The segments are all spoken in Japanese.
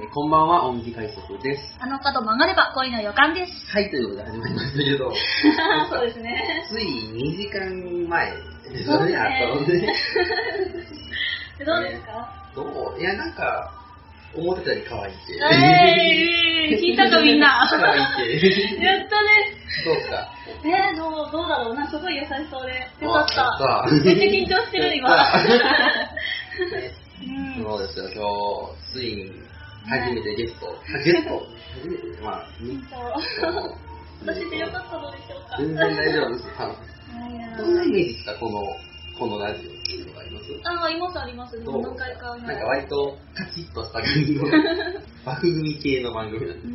えーこんばんは、音美快速です。あの角曲がれば恋の予感です。はい、ということで始まりましたけど、そうですね。つい2時間前ですねあったので、どうですか？どう？いや、なんか、思ってたより可愛いって。えー、聞いたかみんな。可愛いって。やったね。どうですか？えー、どう、どうだろう？な、すごい優しそうで。よかった。めっちゃ緊張してる、今。そうですよ、今日、ついに初めてゲスト、あゲスト？初めて？まあ、私でよかったのでしょうか。全然大丈夫です。どんなイメージですか、この、このラジオっていうのがありますあ、ありますあります。何回か。なんか割とカチッとした感じの 枠組み系の番組なんでう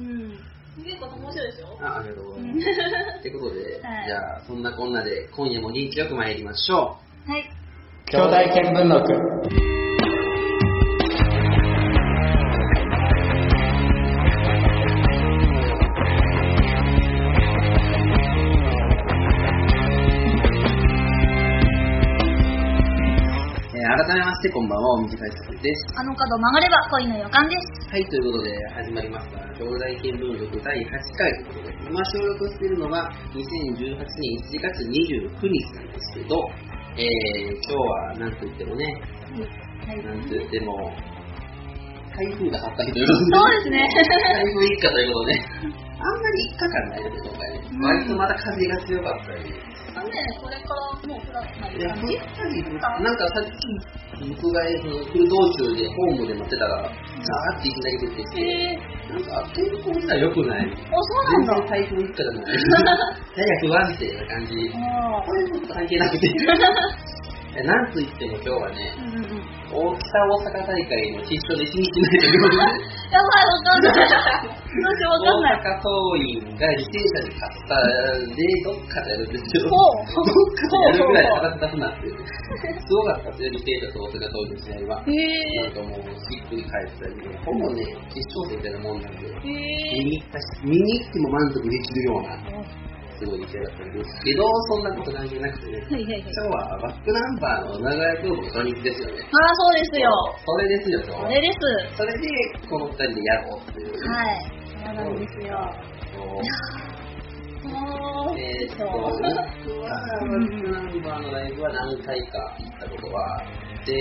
ん。結構面白いですよ。あありがとうございます。うん。ということで、はい。じゃあそんなこんなで今夜も元気よく参りましょはい。兄弟見聞録ましてこんばんは、お短い作です。あの角曲がれば恋の予感です。はい、ということで始まりました、兄弟見聞録第8回ということで、今収録しているのが2018年1月29日なんですけど、えー、今日はなんといってもね、はい。なんといっても、台風が去った日ということで、そうですね。台風一過ということで、あんまり一過感ないですね、今回ね。うん割とまた風が強かったり。これからもう降らないいや、感降っじたり、なんかさっき、僕がその来る道中でホームで待ってたら、ザーっていきなり出てきて、なんか天候自体良くない。あ、そうなんだ。全然台風一過じゃない。やや不安定な感じ。あこれちょっと関係なくて。えなんといっても今日はね、うんうん。大北大阪大会の必勝で一日ないということで、やばい、わかんない。どうしよう、わかんない。大阪桐蔭が履正社に勝ったで、どっかでやるんですけど、っかでやるぐらい戦ってたなって。すごかったですよ、履正社と大阪桐蔭の試合は。へなんかもう、ひっくり返ったり、ほぼね、決勝戦みたいなもんなんで、ー。見へに行ったし、見に行っても満足できるような、ー。すごい試合だったんですけど、そんなこと関係なくてね、はいはいはい。今日はバックナンバーの長屋京都の初日ですよね。ああ、そうですよ。それですよ、今日これです。それで、この二人でやろうっていう。はい。そうなんですよ。えーっと、僕はバックナンバーのライブは何回か行ったことがあって、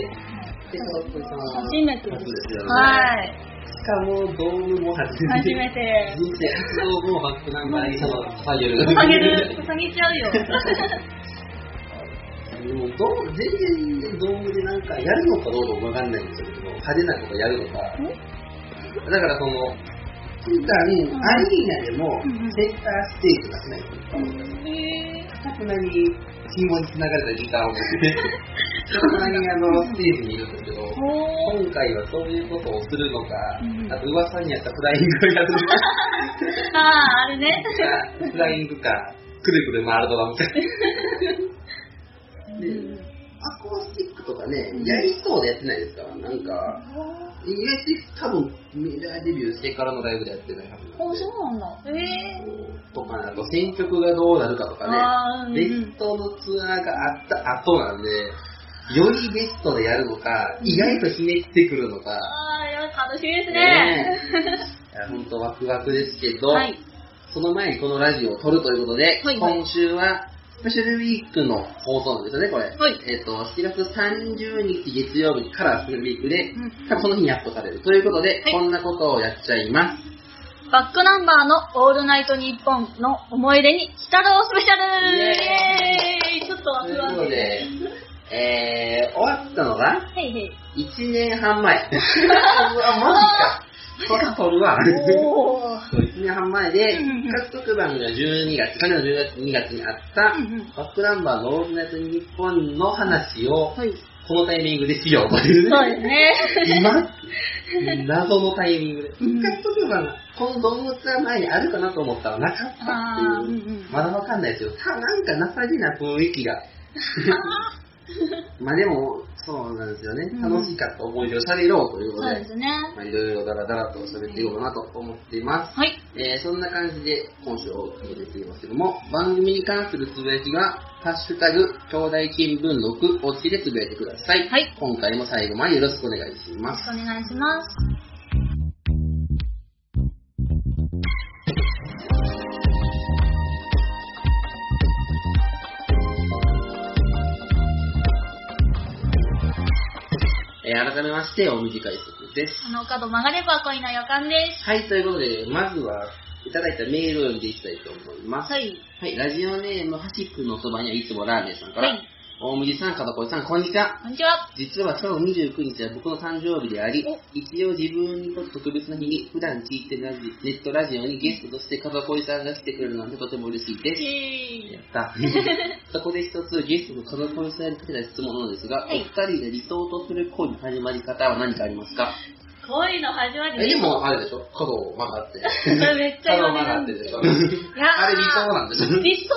で、そこさんは初めて初ですよね。はい。しかも、ドームも初めて。初めて。人生初ドームをバックナンバーにその、下げる。下げる。下げちゃうよ。でもどう全然ドームでなんかやるのかどうかわかんないんですけど、派手なことやるのか。だからその、普段、アリーナでもセンターステージがしないとへかたくなに紐に繋がれたギターを持って、たくなにあのステージにいるんですけど。今回はそういうことをするのかあと噂にあったフライングをやるのか、ああ、あれね。フライングか、くるくる回るドラムか。アコースティックとかね、やりそうでやってないですか？ら、なんか、意外と多分メジャーデビューしてからのライブでやってないはずなんあ、で。そうなんだ。へえ。とか、あと選曲がどうなるかとかね、ベストのツアーがあった後なんで、よりベストでやるのか、意外とひねってくるのか、ああ、楽しみですねね。本当ワクワクですけど、はい。その前にこのラジオを撮るということで、はいはい今週はスペシャルウィークの放送なんですよね、これ。はいえっ、と、7月30日月曜日からスペシャルウィークで、うん多分その日にアップされる。ということで、はいこんなことをやっちゃいます。バックナンバーのオールナイトニッポンの思い出に、鬼太郎スペシャルイエーイちょっとワというクワクことで、えー、終わったのがへいへい。1年半前。うわ、マジか。これ撮るわ。おー。そう1年半前でうんうんうん、獲得番が12月、去年の10月、2月にあった、バックナンバーのオールナイトニッポンの話を、はい。このタイミングでしようというね。そうですね。今、謎のタイミングで。うん復活特番が、このドームツアー前にあるかなと思ったらなかったってあーうんいうう。んまだわかんないですよ。たなんか情けな雰囲気が。まあでも、そうなんですよね。うん楽しかった思い出を喋ろうということで、そうですね。まあいろいろダラダラと喋っていこうかなと思っています。はい。えーそんな感じで今週を続けていきますけども、番組に関するつぶやきが、ハッシュタグ、兄弟見聞録をつけてつぶやいてください。はい今回も最後までよろしくお願いしよろます。しくお願いします。えー改めまして、お短い速です。あの角曲がれば恋の予感です。はい、ということで、まずは、いただいたメールを読んでいきたいと思います。はい。はい、ラジオネーム、はしくんのそばにはいつもラーメンさんから、はい。大麦さん、かどこいさん、こんにちは。こんにちは。実は今日29日は僕の誕生日でありお、一応自分にとって特別な日に、普段聞いてるラジネットラジオにゲストとして風恋さんが来てくれるなんてとても嬉しいです。やった。そこで一つゲストの風恋さんにかけた質問なのですが、はいお二人が理想とする恋の始まり方は何かありますか？恋の始まり？えでも、あれでしょ？角を曲がって。めっちゃ角を曲言われるんがってでしょ？あれ理想なんでしょ？理想で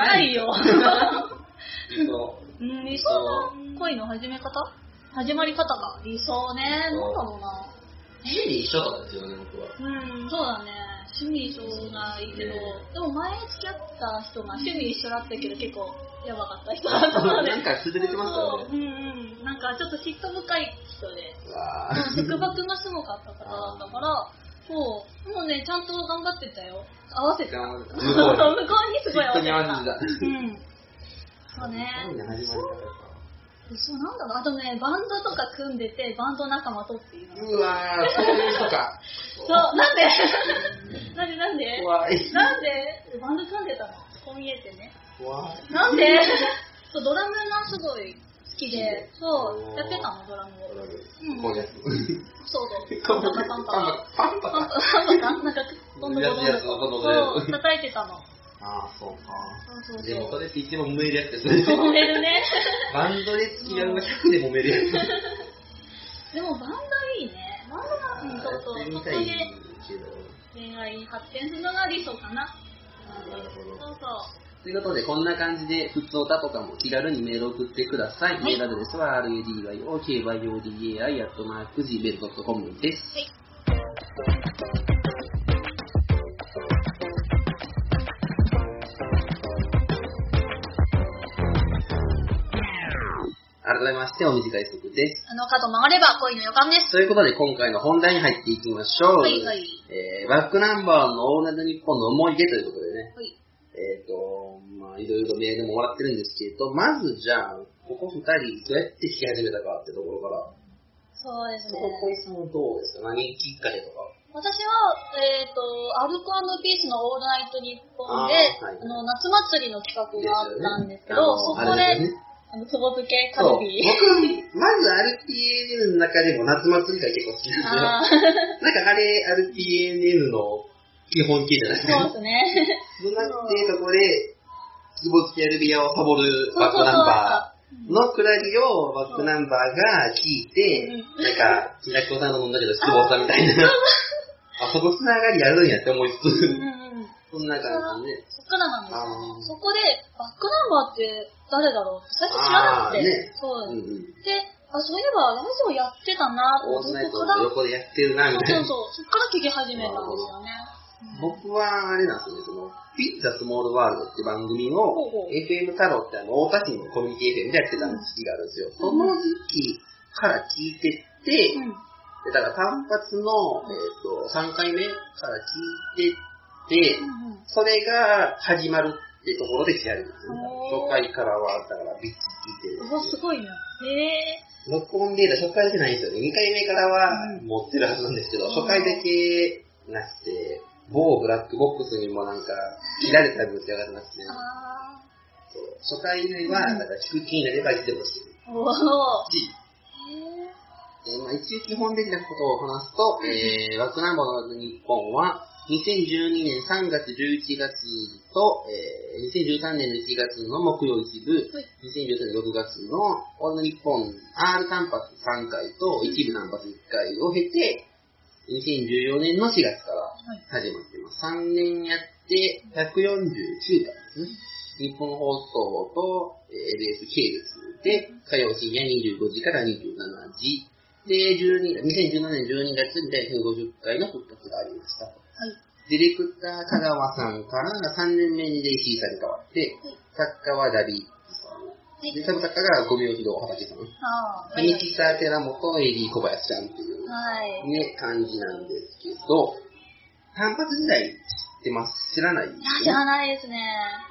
はないよ。理想。うん、恋の始め方？始まり方が理想ね。なんだろうな。趣味一緒とかですよね、僕は。うん、そうだね。趣味一緒がいいけど、でも前付き合った人が趣味一緒だったけど結構やばかった人だったので。なんか崩れてましたよね。そううんうん。なんかちょっと嫉妬深い人で、束縛がすごかった方だったから、そう、もうね、ちゃんと頑張ってたよ。合わせて。向こう向こうにすごい合わせてに合わせてた。た。うん。そうね。そうなんだろう。あとね、バンドとか組んでて、バンド仲間とっていうの。うわー、そういう人か。そう、なんで？なんでなんで？怖い。なんで？バンド組んでたの？こう見えてね。怖い。なんで？そう、ドラムがすごい好きで、そう、やってたの、ドラムを。うんこうやつ。そうそう。パンパパンパンパンパンパパンンパンパンなんか、どんどんどんどんそう、叩いてたの。ああ、そうか。そうそうそう。でもそれって言っても揉めるやつですね。揉めるね。バンドで付き合うが100で揉めるやつ。でもバンドいいね。バンドが、うん、そうそこで。恋愛に発展するのが理想かな。なるほどそうそう。ということで、こんな感じで、普通歌とかも気軽にメールを送ってください。はいメールアドレスは rudyokyodai.gmail.com です。はい。改めまして、お短い速です。あの角曲がれば恋の予感です。ということで、今回の本題に入っていきましょう。はいはい。えー、バックナンバーのオールナイトニッポンの思い出ということでね、はい。えっ、と、まあ、いろいろメールももらってるんですけど、まずじゃあ、ここ二人、どうやって弾き始めたかってところから、そうですね。そこ小井さんはどうですか？何きっかけとか。私は、えっ、と、アルコピースのオールナイトニッポンで、あーはいあの、夏祭りの企画があったんですけど、そこねあのあれで、あの、つぼ漬けカルビ。、まず RPNN の中でも夏祭りが結構好きなんですよ。あなんかあれ、RPNN の基本形じゃない？ですーか。そうですね。そうなって、そこで、つぼつきアルビアをサボるバックナンバーのくだりをバックナンバーが聞いて、うなんか、きなこさんの飲んだけど失望したみたいな。あ、そこつながりやるんやって思いつつ、うん。そんな感じで。そっからなんですそこで、バックナンバーって誰だろう？最初知らなくて。ねそうう。んうん。で、あ、そういえばラジオやってたなオールナイトの横でやってるな、みたいな。そうそう、そっから聞き始めたんですよね。僕はあれなんですよね、その、ピッツァスモールワールドって番組をほうほう、FM 太郎ってあの、大田市のコミュニティ FM でやってた時期があるんですよ。その時期から聞いてって、うん。でだから単発の、えっ、と、3回目から聞いてって、うんうんそれが始まるってところで聞き始めたんですよね。おー。初回からは、だからビッチ聞いてるうわ、すごいね。へえ録音データ初回じゃないんですよね。2回目からはうん持ってるはずなんですけど、うん。初回だけなくて、某ブラックボックスにもなんか、切られた分って上がってなくて、あそう。初回目は、だから聞く気になればいつでもしてるー。おー。し、へえーまあ、一応基本的なことを話すと、えー、ワックナンバーの日本は、2012年3月11月と、えー、2013年の1月の木曜一部、はい2013年6月のオール日本 R 単発3回と一部単発1回を経て、2014年の4月から始まってます。3年やって149回ですね。日本放送と、えー LS 系列で、火曜深夜25時から27時。で、12 2017年12月に第150回の復活がありました。はい。ディレクター香川さんから3年目にレイシーさんに変わって、作家はダビ。はいで、サブ作家が五秒不動畑さん。あー。ミキサー寺本エリー小林さんっていう、はい。ね、感じなんですけど、単発時代っってます。知らない？いや、知らないですね。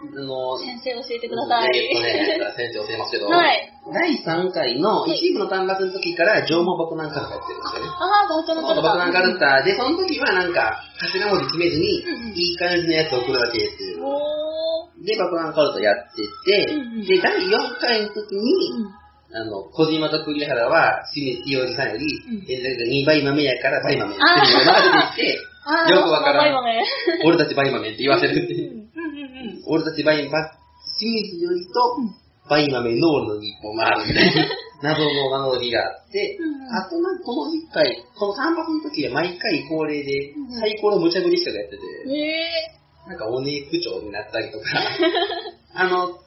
あの、先生教えてください。えーっとね、先生教えますけど、はい。第3回の一部の単発の時から縄文爆弾カルタやってるんですよね。ああ、バカな爆弾カルタで、その時はなんか、頭文字決めずにうんうん、いい感じのやつを送るだけっていう。で、爆弾カルタやってて、うんうん。で、第4回の時に、あの、小島と栗原は、清水清治さんより、ん。え2倍豆やから倍豆っていうのが出てきて、よくわからん。俺たち倍豆って言わせるっていう。俺たち倍豆、清水よりと、倍豆ノールの日本があるみたいな。謎の名乗りがあって、あとなんかこの1回、この3泊の時は毎回恒例でうんうん、サイコロ無茶ぶりしかやってて、えなんかお姉区長になったりとか、あの、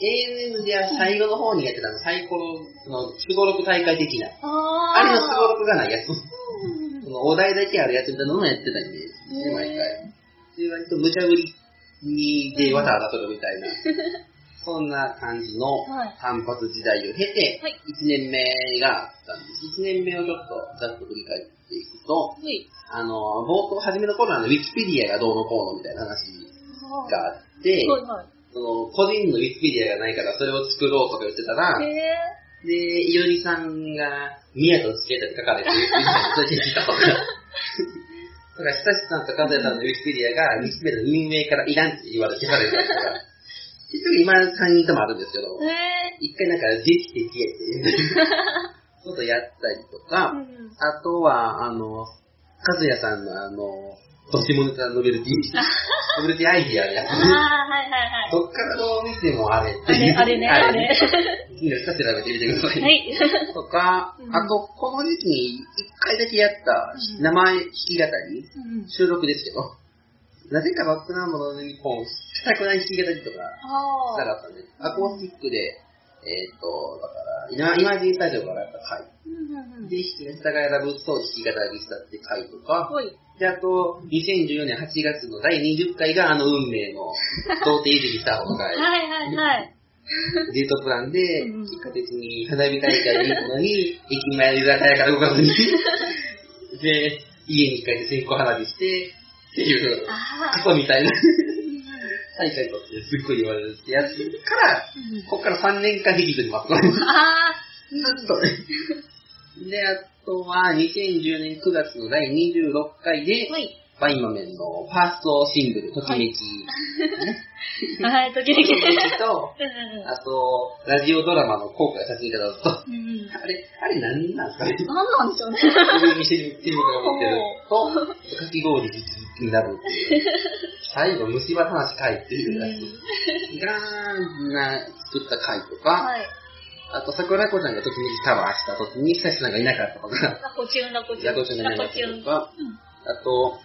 ANN では最後の方にやってたの、サイコロのすごろく大会的な、ー。ああれのすごろろくがないやつ、そのお題だけあるやつみたいなのをやってたイメージですね、毎回。で、割と無茶ぶりにでわたわたするみたいな、そんな感じのはい単発時代を経てはい、1年目があったんです。1年目をちょっとざっと振り返っていくと、はい。あの、冒頭、初めの頃はあの、ウィキペディアがどうのこうのみたいな話があって。その、個人のウィキペディアがないからそれを作ろうとか言ってたら、へで、いおりさんが、宮とつけたり書かれて、それでしたとか。だから、久しさんと和也さんのウィキペディアが、ウィキペディアの運営からいらんって言われて消されたりとか、結局今3人ともあるんですけど一回なんか、できて消えていう ことやったりとかー。、うんあとは、あの、和也さんのあの、ドシモネタノベルティ、ノベルティアイディアのやつあー、ね。はいはいはい。どっからどう見てもあれってあれ、あれね、あれ。いいですか？調べてみてください。はい。とか、うんあと、この時期に一回だけやったうん生弾き語り、うん収録ですけど、なぜかバックナンバーの日本、したくない弾き語りとかあしたかったんで、アコースティックで、えーっと、だから、今、イマジンスタジオからやった回。で、弾き語りが選ぶと弾き語りしたって回とか、ほい。で、あと、2014年8月の第20回があの運命の、童貞いじりした方がはいはいはい。デートプランで、うん結果的に花火大会に行くのに、駅前の居酒屋から動かずに、で、家に帰って線香花火して、っていう、あクソみたいなー。大会とってすっごい言われるってやつから、うんこっから3年間劇場に待ってもらいます。あず っとね。で、あとは、2010年9月の第26回でー。、はい。バイマメンのファーストシングル、ときめき。はい、時ときめ々。きと、あと、ラジオドラマの公開させていただくと、あれ、あれ何なんですかね？何なんでしょうね。そういう店に売ってると思ってると、かき氷になるっていう。最後、虫歯話会っていうやつが、な、作った回とか、はい。あと、桜子ちゃんがときめきカバーした時に、久しさんがいなかったとか、ラコチュン、ラコチュン。ザコチュン。たとか、あと、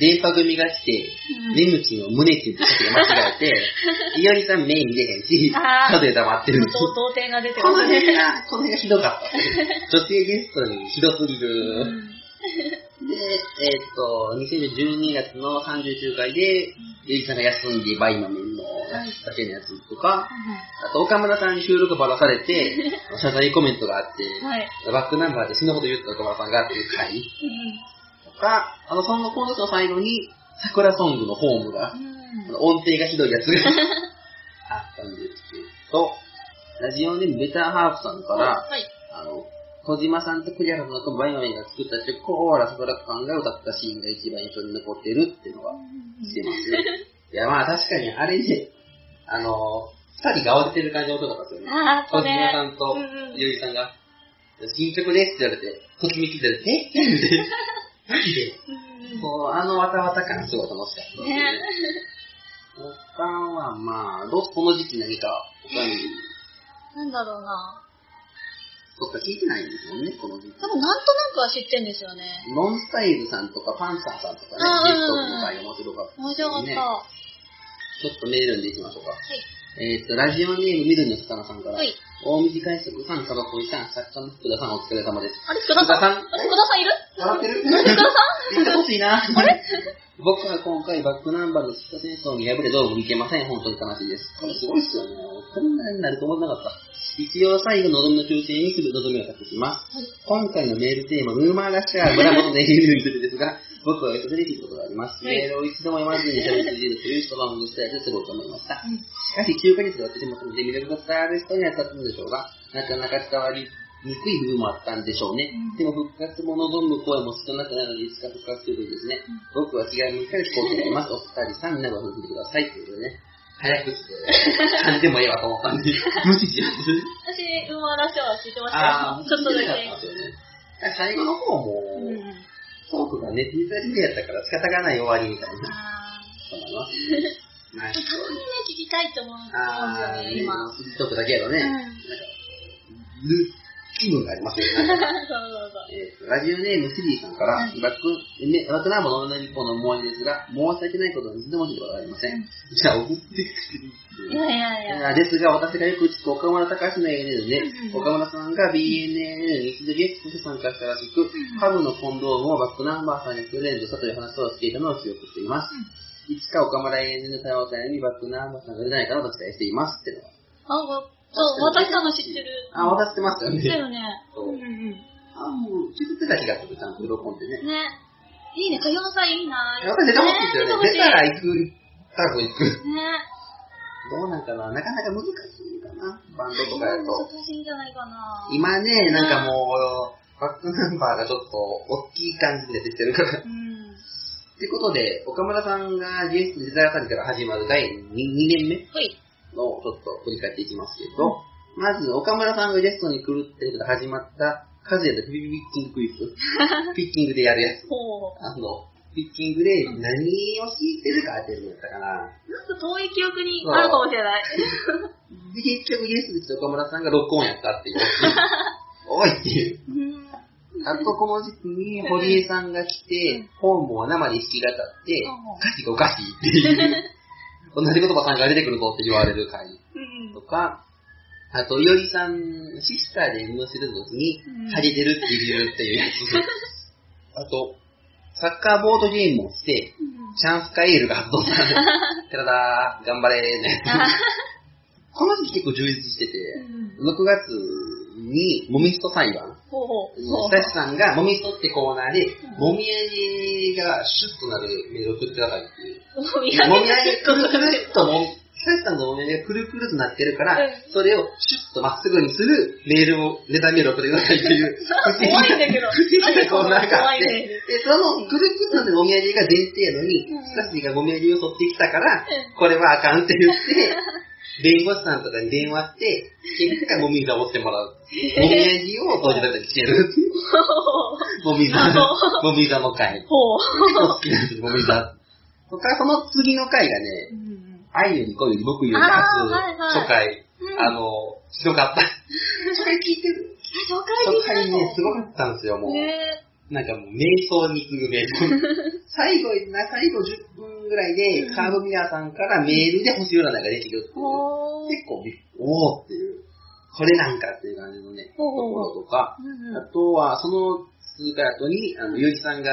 電波組が来て、うんレムチンを胸チンって先が間違えて、いおりさん目見れへんし、角で黙ってる。童童貞が出てこのますね。辺が、この辺がひどかった。女性ゲストにひどすぎる。うんで、えーっと、2012月の39回で、ゆいさんが休んでバイマメンのだけのやつとか、あと岡村さんに収録ばらされて、謝罪コメントがあって、はい。バックナンバーで死ぬほど言った岡村さんがっていう回うんとか、あの、その今年の最後に、桜ソングのホームが、音程がひどいやつが あったんですけど、ラジオネームベターハーフさんから、はい。あの、小島さんと栗原さんとバイマメンが作った曲を、ラストラッカンが歌ったシーンが一番印象に残ってるっていうのがしてます。いや、まあ確かにあれね、あの、二人が慌ててる感じの音だったんですよね。あー、小これ。島さんとゆいさんが、新曲ですって言われて、ときめきで、え？ってマジでこう、あのわたわた感すごい楽しかったですね。ね他はまあ、どうこの時期何か他に、なんだろうな。そっか聞いてないんですもんね、この時期。多分なんとなくは知ってんですよね。ノンスタイルさんとかパンサーさんとかね、ゲストの回面白かった面白かった。ちょっとメールんでいきましょうか。い。えっ、と、ラジオネーム緑の魚さんから、はい。大水海賊さん、タバコイさん、作家の福田さん、お疲れ様です。あれ、福田さん？福田さん？あれ福田さんいる？笑ってる？福田さん？言ってほしいな。僕は今回バックナンバーの北戦争に敗れどうもいけません。本当に悲しいです。これすごいっすよね。こんなになると思ってなかった。一応最後の望みの抽選にする望みを託します。今回のメールテーマ、ヌーマーラッシャー村本ネギユニットですが、僕は一つ嬉しいことがあります。はいメールを一度も読まずに喋っているという人がおしたいとすごく思いました。うんしかし、9ヶ月が経ってしまったので、魅力が伝わる人には伝わったのでしょうが、なかなか伝わりにくい部分もあったんでしょうね。うんでも復活も望む声も少なくなるので、いつか復活するといいですね。僕は気が向いたら聞こうと思います。お二人さん、みんなが聞いてください。ということでね。早口で、感じでもええわと思ったんで、無視します。私、馬ラショーは聞いてましたよ。ちょっとだけ。聞いてなかったんですよね最後の方も、うん。トークがね、実際にやったから仕方がない終わりみたいな。あと思います。まあーたまにね、聞きたいって思うんですよね、今。スリートークだけやとね、うんなんか、ル気分がありますよね。なんかそうそうそう。えーとラジオネームシリーさんから、うんバック、ね、バックナンバーの女日本の思い出ですが、申し訳ないことは一度も聞いたこありません。じゃあ、送ってきていやいやいや。ですが、私がよく聞く岡村隆史の ANN で、うん岡村さんが BNN に一度ゲストとして参加したらしく、ハブのコンドームをバックナンバーさんにプレゼントしたという話をしていたのを記憶しています。いつか岡村 ANN の対話会にバックナンバーさんが出ないかなと期待していますってのは。そう、私さんの知ってる。あ、渡してましたよね。だよね。そううんうん。あ、もう、気づってた気がする、ちゃんと喜んでね。ね。いいね、かよさんいいなやっぱり出てほしいですよね。出たら行く、多分行く。ね。どうなんかななかなか難しいかな、バンドとかやと。難しいんじゃないかな。今ね、なんかもう、バックナンバーがちょっと大きい感じで出てきてるから。うん。ってことで、岡村さんがゲストデザイアサリから始まる第 2, 年目ほい。のをちょっと振り返っていきますけど、まず岡村さんがゲストに来るってことで始まった、カズヤのピピピッキングクイズ。ピッキングでやるやつ。あの、ピッキングで何を弾いてるか当てるのやったかな。なんか遠い記憶にあるかもしれない。で、結局ゲストで来た岡村さんが録音やったっていう。おいっていう。うん。あとこの時期に堀江さんが来て、本望は生で弾き語ってうん、歌詞がおかしいっていう。同じ言葉さんが出てくるぞって言われる回うんとか、あと、いおりさん、シスターで運動してる時にうん、ハゲてるって言うっていうやつ。あと、サッカーボードゲームをして、チャンスカエールが発動される。てらだー、頑張れーね。この時期結構充実してて、6月に、もみひと裁判。ほうほう。スタッフさんが、もみひとってコーナーで、もみあげがシュッとなるメールを送ってくださいっていう。もみああげげくるくるっともみ、スタッフさんのもみあげがくるくるとなってるから、うん。それをシュッとまっすぐにするメールを、ネタメールを送ってくださいっていう、怖いんだけど。不思議なコーナーがあって、で、そのくるくるなるもみあげが前提やのに、うん。スタッフがもみあげを取ってきたからうん、これはあかんって言って、弁護士さんとかに電話して、結果、もみ座をしてもらう。もみあげを当時だけにしてる。もみ座、もみ座の会。ほう。好きなんですよ、もみ座。とか、その次の回がね、愛より恋より僕よりあー初、回、うんあの、ひどかった。初回聞いてる初回初回ね、すごかったんですよ、もう。ねなんかもう、瞑想に次ぐ瞑想。最後な、最後10分ぐらいで、カードミラーさんからメールで星占いができるっていう。結構おーっていう。これなんかっていう感じのね、ところとか、うんあとは、その数回後に、あの、ゆうきさんが、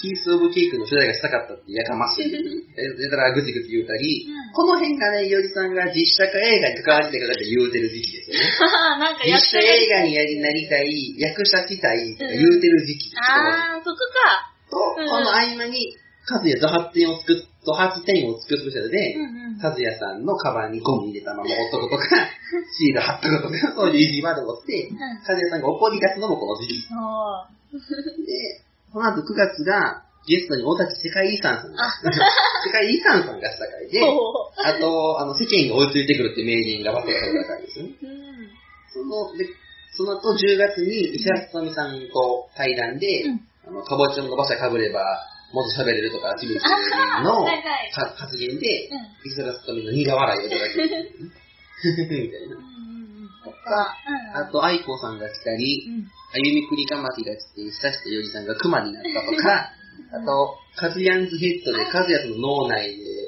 ピースオブケーキの取材がしたかったってやかましい。えたらぐちぐち言うたり、うんこの辺がね、ゆうきさんが実写化映画に関わってくださいって言うてる時期ですよね。なんか実役者写映画にやりなりたい、役者したいとか言うてる時期ですあー、そこか。と、うんこの合間に、カズヤドハ点を作っ、ドハ点を作るスペシャルで、うんカズヤさんのカバンにゴム入れたまま置っとか、シール貼っとくとか、そういう意地悪をして、んカズヤさんが怒り出すのもこの時期。あで、この後9月が、ゲストに大崎世界遺産さん 世界遺産さんがした回であと、あの、世間が追いついてくるって名言がバトルされた回ですね。う。うん。その、で、その後10月に石原ひとみさんと対談で、うんあの、かぼちゃの馬車かぶれば、もっと喋れるとか、ちびちあのはいはいか発言で、うん石原ひとみの苦笑いをいただく。みたいな。うんうんうん。そっか。うん。あと、愛子さんが来たり、うん。あゆみくりかまきが来て、久しとよりさんが熊になったとか、あと、カズヤンズヘッドでカズヤの脳内で。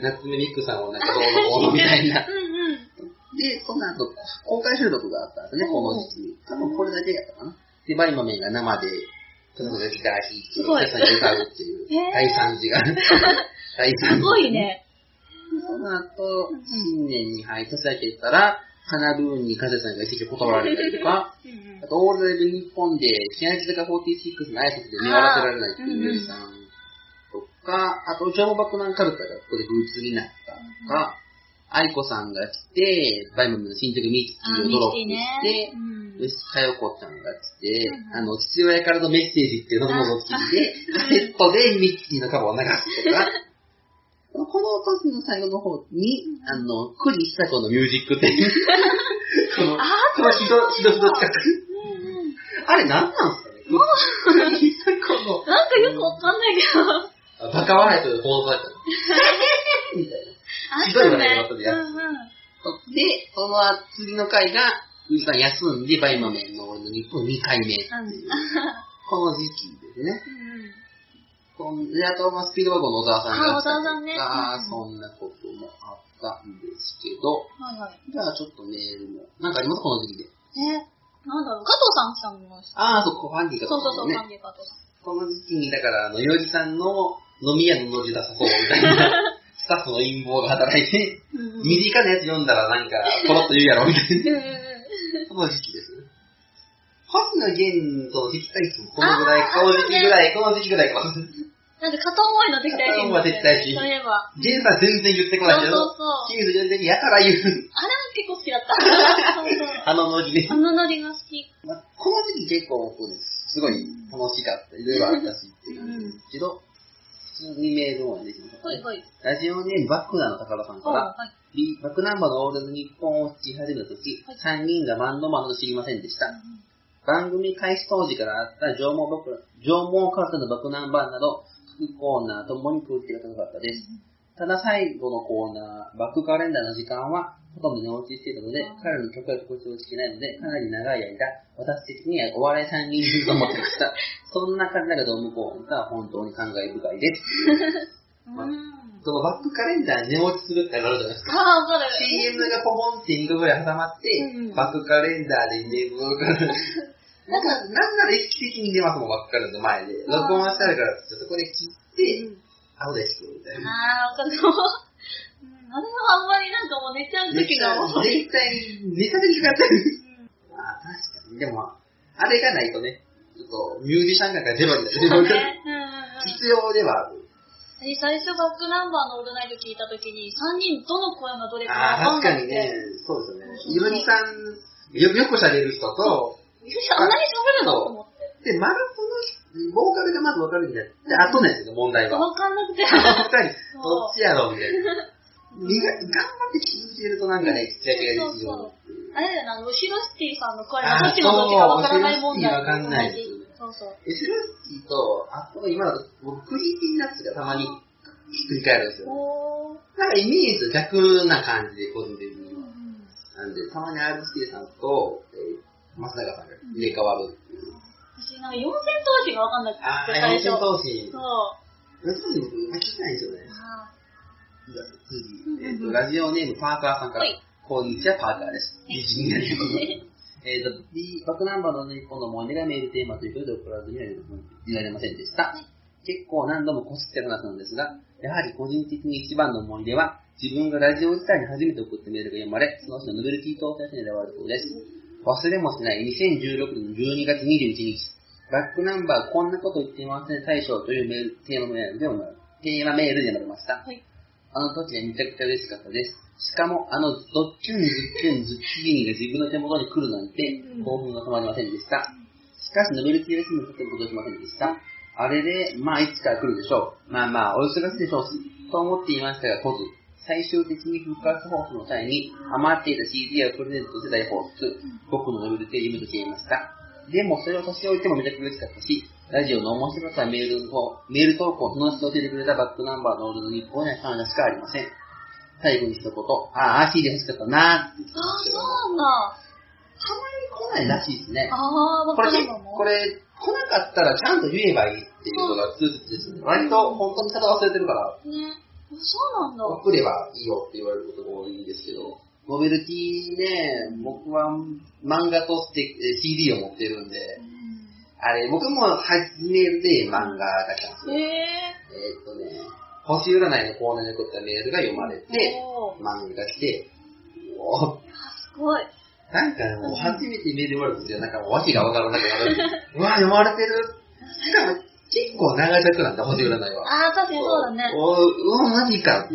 夏目ミックさんをなんかどうのこうのみたいな。で、その後、公開収録があったんですね、この時期に。多分これだけやったかな。で、バイマメンが生で、そのギター弾いて、すごいお客さんが歌うっていうへー、大惨事が。大惨事。すごい。ね。その後、新年に入って、年明けたら、カナルーンにカズヤさんが一席断られたりとか、うんうん。あと、オールライブ日本で、欅坂46の挨拶で目を合わせられないっていうゆりさんとか、あと、ジョモバクナンカルタがここでブーツになったとか、愛子さんが来て、バイマムの新曲ミキティをドロップして、うんよし、かよこちゃんが来てうん、あの、父親からのメッセージっていうのを聞いて、カセットでミキティのカバーを流すとか、この年の最後の方に、あの、クリ久子のミュージックっていう、この、あこのひど、ひどひど近く。うんうん。あれ何なんすかね？クリ久子の、なんかよくわかんないけど。あバカ笑いという放送だったの。みたいな。ひどい笑い方でやうんうん。で、その次の回が、ウイさん休んで、バイマメンの日本2回目。うんこの時期ですね。うんこんで、あと、まあ、スピードワゴンの小沢さんがあ小沢さんねあうんそんなこともあったんですけど、はいはい。じゃあちょっとメールも、なんかあります？この時期で。え、なんだろう、加藤さん来たのもああ、そう、ファンディかそうそうそう、ねファンディ加藤さん。この時期に、だから、あの、よじさんの飲み屋の路地出さそうみたいな、スタッフの陰謀が働いて、身近なやつ読んだらなんか、ポロッと言うやろ、みたいな。その時期です。星野源と敵対数もこのぐらい、この時期ぐらい、この時期ぐらいか。なんか片思いの敵対心。片思いの敵対心そういえば。源さん全然言ってこそうないけど、そうそう。清水源的やたら言う。あれも結構好きだった。そうそう。あのノリで。あのノリが好き。まあこの時期結構僕ね、すごい楽しかった。いろいろあったしっていう感じですけど、普通にメールをできました。はいはい。ラジオネームバックナーの高田さんかはら、い。リバックナンバーのオールナイト日本を聴き始めた時、はい3人がバンドマンだと知りませんでした。番組開始当時からあった縄文バク縄文カルタのバックナンバーなど、各コーナーともにクオリティが高かったです。ただ最後のコーナー、バックカレンダーの時間はほとんど寝落ちしていたのでうん、彼らの曲や特徴を聞けないので、かなり長い間、私的にはお笑い3人分と思ってました。そんな彼らがドーム公演が本当に感慨深いです。うん。そのバックカレンダーに寝落ちするってあるじゃないですか。ああ、わかる。CM がポコンって2個ぐらい挟まって、うんバックカレンダーで寝るから、なんか、なんなら意識的に出ますもん、バックカレンダー前で。録音してあるから、ちょっとこれ切って、うん後で聞くみたいな。ああ、わかんあれはあんまりなんかもう寝ちゃう時が多い。絶対、ネタで聞かれてる。ああ、確かに。でも、あれがないとね、ちょっと、ミュージシャンなる。そうね。うんうんうん。必要ではある。え最初バックナンバーのオールナイト聞いたときに、3人どの声がどれかああ、わかんなくて。確かにね、そうですよねそう。いぶりさん、よよく喋る人と、あんなに喋るの？と思って。で、マラソンのボーカルがまず分かるんじゃなくて、あとなんですよ、問題は。わかんなくて。どっちやろうみたいな。頑張って聞いてるとなんかね、ちっちゃいが日常あれだよな、あの、後ろシティさんの声あーがどっちのどっちかわからない問題。そう後ろシティわかんないそうそう。エスラスティと、あと今だと、僕、クリーピーナッツがたまにひっくり返るんですよ。おー。なんかイメージと逆な感じで、個人的には。うんうんなんで、たまに RCA さんと、えー、松永さんが入れ替わるっていう。私、なんか四千頭身がわかんなくて、最初。四千頭身。そう。四千頭身聞きないんですよね。あじゃあ次えっと、ラジオネームパーカーさんから、はいこんにちは、パーカーです。美人になります。えっと、B バックナンバーの日本の思い出がメールテーマということで送らずにはいられませんでした。結構何度もこすってる話なんですが、やはり個人的に一番の思い出は、自分がラジオ自体に初めて送ったメールが読まれ、その人のノベルティ搭載者に選ばれたそうです。忘れもしない2016年の12月21日、バックナンバーこんなこと言っていません大賞というメール、テーマメールで読まれテーマメールで読まれました。はい。あの時はめちゃくちゃ嬉しかったです。しかも、あの、ドッキュン、ズッキュン、ズッキュンが自分の手元に来るなんてうん、興奮が止まりませんでした。しかし、ノベルティレッスンのことも届きませんでした。あれで、まあ、いつか来るでしょう。まあまあ、お忙しいでしょうし、と思っていましたが、来ず、最終的に復活放送の際に、余っていた CD をプレゼントして大放出、僕のノベルティ夢と消えました。でも、それを差し置いてもめちゃくちゃ嬉しかったし、ラジオの面白さメールの、メール投稿を楽しく教えてくれたバックナンバーのオールの日本には感謝しかありません。最後に一言、ああ、CD 欲しかったなーって言ってああ、そうなんだ。来ないらしいですね。ああ、バこれックナンバー、もこれ、来なかったらちゃんと言えばいいっていうのが通知ですね。割と本当にただ忘れてるから、ね。あそうなんだ。送ればいいよって言われることが多いんですけど、ノベルティね、僕は漫画としてえー CD を持ってるんで、うんあれ、僕も初めで漫画が来たんですよ。へえ。えーっとね、星占いのコーナーに送ったメールが読まれて、おー漫画が来て、おーあ、すごい。なんかもう初めてメール読まれた時はなんかもう訳がわからなくなる。うわ、読まれてる。しかも、結構長尺なんだ、星占いは。ああ、確かにそうだね。おうわ、マジか。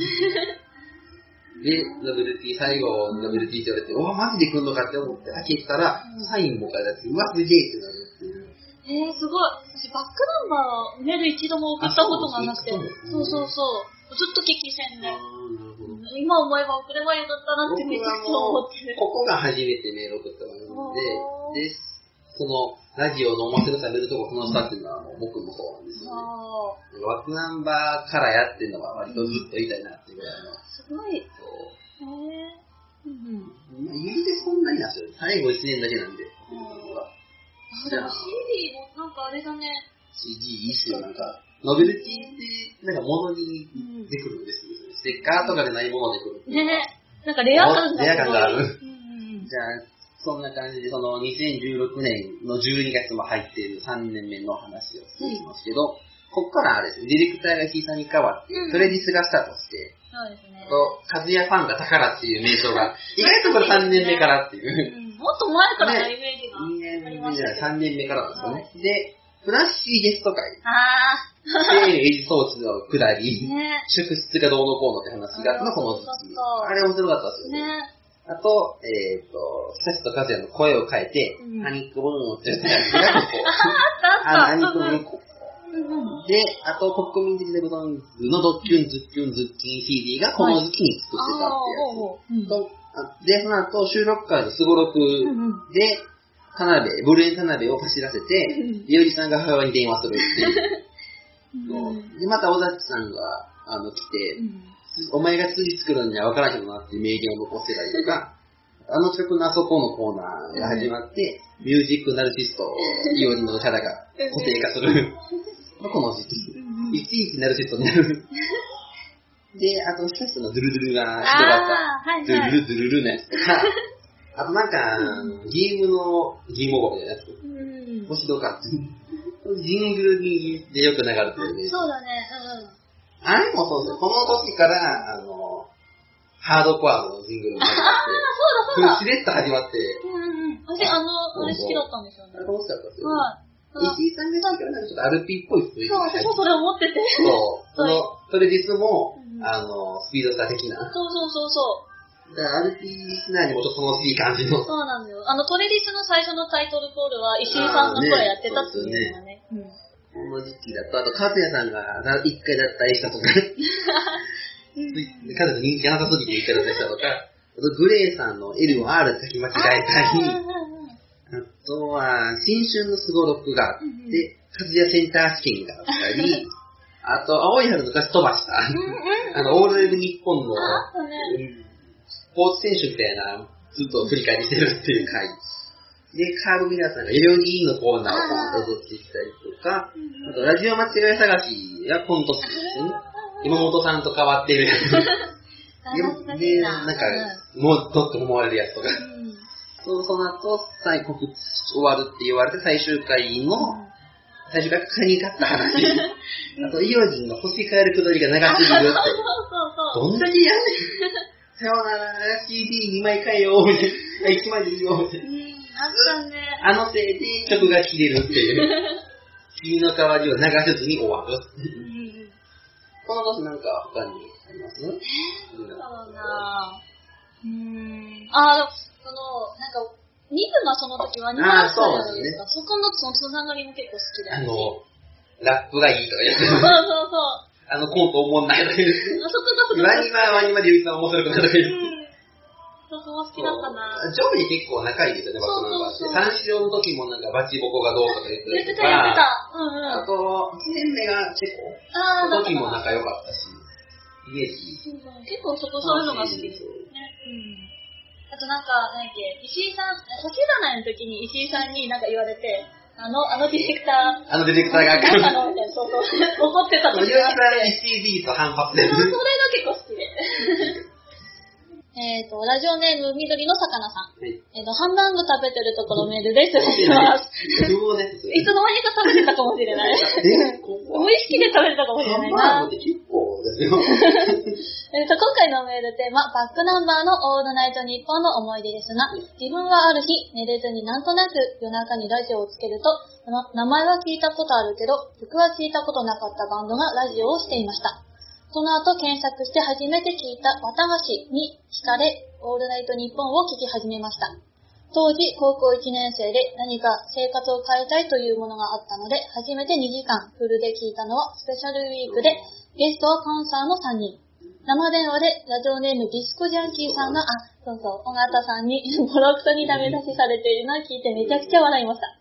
で、WT、最後、WT って言われて、うわ、マジで来んのかって思って開けたら、サインも書いてあって、うわ、すげえってなるっていう。えー、すごい。私、バックナンバーメール一度も送ったことがなくて。あそそううそうそう。ずっと聞き戦で。あーなるほど。今思えば送ればよかったなってめっちゃそう思ってる。ここが初めてメールを送った番組おで、で、その、ラジオの面白さ見るとこ、この下っていうのはもう僕もそうなんですよね。あバックナンバーからやってるのは割とずっと言いたいなっていうぐらいの。ーすごい。へそえ。うんうん。う。まあ、言うてそんなになんですよ。最後1年だけなんで。あ、でも CD もなんかあれだね。CD いいっすよ、なんか。ノベルティって、なんか物にでくるんですよ。ステッカーとかでないものでくる。ねなんかレア感がレア感があるうんうんじゃあ、そんな感じで、その2016年の12月も入っている3年目の話をしていきますけど、ここからあれですね、ディレクターが石井さんに代わってうん、トレディスがスタートして、そうですね。と、カズヤファンが宝っていう名称が、意外とこれ3年目からっていうう。んもっと前からのイメージが2年目。じゃない、3年目からなんですよね。で、フラッシーゲスト会、あ低エイジ装置の下ー。り、ね祝日がどうのこうのって話があったのこの時期。あれ面白かったですよね。ねあと、えっ、と、久志と和也の声を変えて、うんパニックブーンって言ってたやつがここ。ああの、パニックブったあった。ーンこ。で、あと、国民的でご存知のドッキュン、ズッキュン、ズッキン CD がこの時期に作ってたってやつ。で、その後、収録会のすごろくで、田辺、ブルエン田辺を走らせてうん、いおりさんが母親に電話するっていう。うんで、また、尾崎さんが、あの、来て、うんお前が次作るのには分からんけどなって名言を残してたりとか、あの曲のあそこのコーナーが始まって、ミュージックナルシスト、いおりのキャラが固定化する。この時期。うんいちいちナルシストになる。で、あと、久しぶりのドゥルドゥルがひどかった。あーはいドゥはいルルドゥルルのやつとか、あとなんか、ゲームのゲームオーバーみたいなやつ。うんもしどうかって。ジングルにでよく流れてるね。そうだね。うんうん。あれもそうですよ。この時から、あの、ハードコアのジングルが始まって、そうだしれっと始まって、うんうんうん。私、あの、あれ好きだったんですよね。楽しかったですよ、はい。石井さんが好きからなんかちょっと RP っぽいスピーそう、私もそれ思ってて。そう。その、それ実もう、んあの、スピード差的な。そうそうそうそう。だからリスナーにもちょっと楽しい感じの。そうなんだよ。あの、トレディスの最初のタイトルコールは石井さんが声やってたっていうのがね。うんこの時期だと、あと、和也さんがな一回だったりしたとか、和也さん人気がなさすぎて一回だったりしたとか、あと、グレーさんの L を R で書き間違えたり、あとは、新春のすごろくがあって、和也センター試験があったり、あと、青い春の昔飛ばした、あの、オールウェブ日本の、スポーツ選手みたいな、ずっと振り返りしてるっていう回。で、カーブミラーさんが代々木のコーナーを踊ってきたり。とか、あと、ラジオ間違い探しがコント師ですよね。今本さんと変わってる やつ。で、いなんな。か、もうどっと思われるやつとか。うんそうその後、最告知終わるって言われて、最終回の、最終回カニ勝った話。あと、イオジンの星変えるくだりが長すぎるって。どんだけやんねん。さよなら、CD2 枚買えよ、みたいな。1枚でいいよ、みたいな。うん、あったね。あのせいで曲が切れるっていう。君の代わりを流せずに終わる。この年なんか他にあります？なんだろうなうーん。あ、その、なんか、ニグマその時はニマスターじゃないですか。そこのそのつながりも結構好きだし。あの、ラップがいいとか言ってそうそうそう。あのコントおもんないとか言って。あそこがすごい。ワニマワニマでゆうきさん面白くないとか言って。うん。そこも好きだったな。ジョイ結構仲いいですよね、バックナンバーって。三四郎の時もなんかバチボコがどうとか言って言ってたたりとか。言ってた。うんうん。あと、1年目がチェコ。あの時も仲良かったし、イメー結構そこそういうのが好きですね。うん。あとなんか、なんだっけ、石井さん、星占いの時に石井さんになんか言われて、あの、あのディレクター、あのディレクターが、なんなのみたいな、そうそう、怒ってたユ ー時があっザーて、CD と反発で。それが結構好きで。えっと、ラジオネーム緑の魚さん。はい。えっ、と、ハンバーグ食べてるところメールで失礼します。不毛です。いつの間にか食べてたかもしれない。え、ここ無意識で食べてたかもしれハンないな。バーグって結構、ですよ。えっと、今回のメールテーマ、バックナンバーのオールナイトニッポンの思い出ですが、自分はある日、寝れずになんとなく夜中にラジオをつけると、な名前は聞いたことあるけど、曲は聞いたことなかったバンドがラジオをしていました。その後検索して初めて聞いた綿菓子に惹かれ、オールナイトニッポンを聞き始めました。当時、高校1年生で何か生活を変えたいというものがあったので、初めて2時間フルで聞いたのはスペシャルウィークで、ゲストはパンサーの3人。生電話でラジオネームディスコジャンキーさんが、あ、そうそう、尾形さんにボロクソにダメ出しされているのを聞いてめちゃくちゃ笑いました。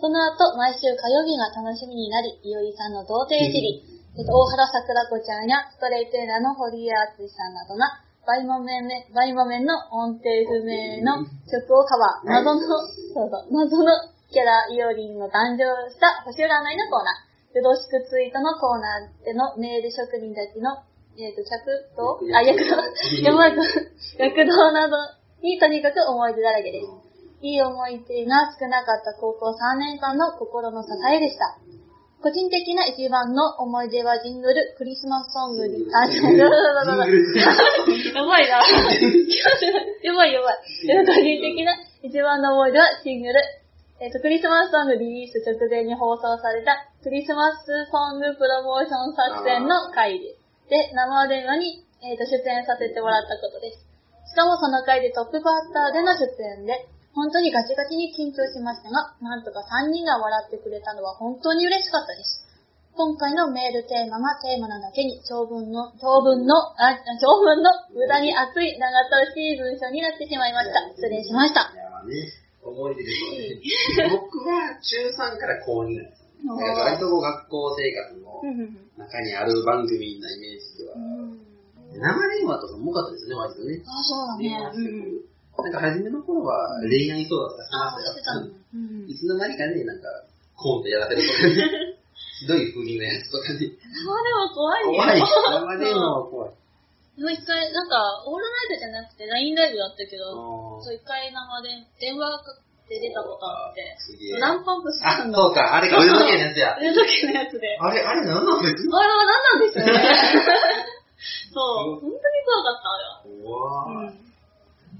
その後、毎週火曜日が楽しみになり、いおりさんの童貞いじり、えっと、大原桜子ちゃんやストレイテーラーの堀江敦さんなどが、バイモメンめ、バイモメンの音程不明の曲をカバー、謎の、そうそう、謎のキャライオリンの誕生した星占いのコーナー、よろしくツイートのコーナーでのメール職人たちの、えっ、と、客と、あ、躍動、やばい、躍動などにとにかく思い出だらけです。いい思い出が少なかった高校3年間の心の支えでした。個人的な一番の思い出はジングル、クリスマスソングに、あ、そうそうそうそうやばいな。やばいやばい。えっと個人的な一番の思い出はシングル。えっ、と、クリスマスソングリリース直前に放送されたクリスマスソングプロモーション作戦の回です。で、生電話に、えっと出演させてもらったことです。しかもその回でトップバッターでの出演で、本当にガチガチに緊張しましたが、なんとか3人が笑ってくれたのは本当に嬉しかったです。今回のメールテーマがテーマなだけに長文の、長文の、あ、長文の無駄に熱い長ったしい文章になってしまいました。失礼しました。いや、まあね、思い出ですよね。僕は中3から高2なんですよ。だから割と学校生活の中にある番組なイメージでは、生電話とかも多かったですよね、割とね。あ、そうだね。なんか初めの頃は恋愛相談とかしてまあ、してしたたよ。の。うんいつの間にかね、なんかコントやらせるとかね、ひどい不倫のやつとかね。生でも怖いね。怖い。生電話は怖い。でも一回、なんか、オールナイトじゃなくて LINE ライブやったけど、あーそう一回生で電話で出たことあって、すげえ。ランパンプスあ、さんのそうか、あれか、腕時計のやつや。腕時計のやつで。あれ、あれ何なんですあれは何なんでしょうね？そう、本当に怖かった、あれ怖は。ー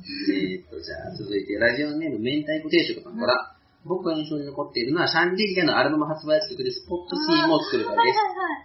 えーっと、じゃあ続いて、ラジオネーム明太子定食さんから、僕が印象に残っているのは、シャンデリアのアルバム発売曲でスポットシーンを作るからです。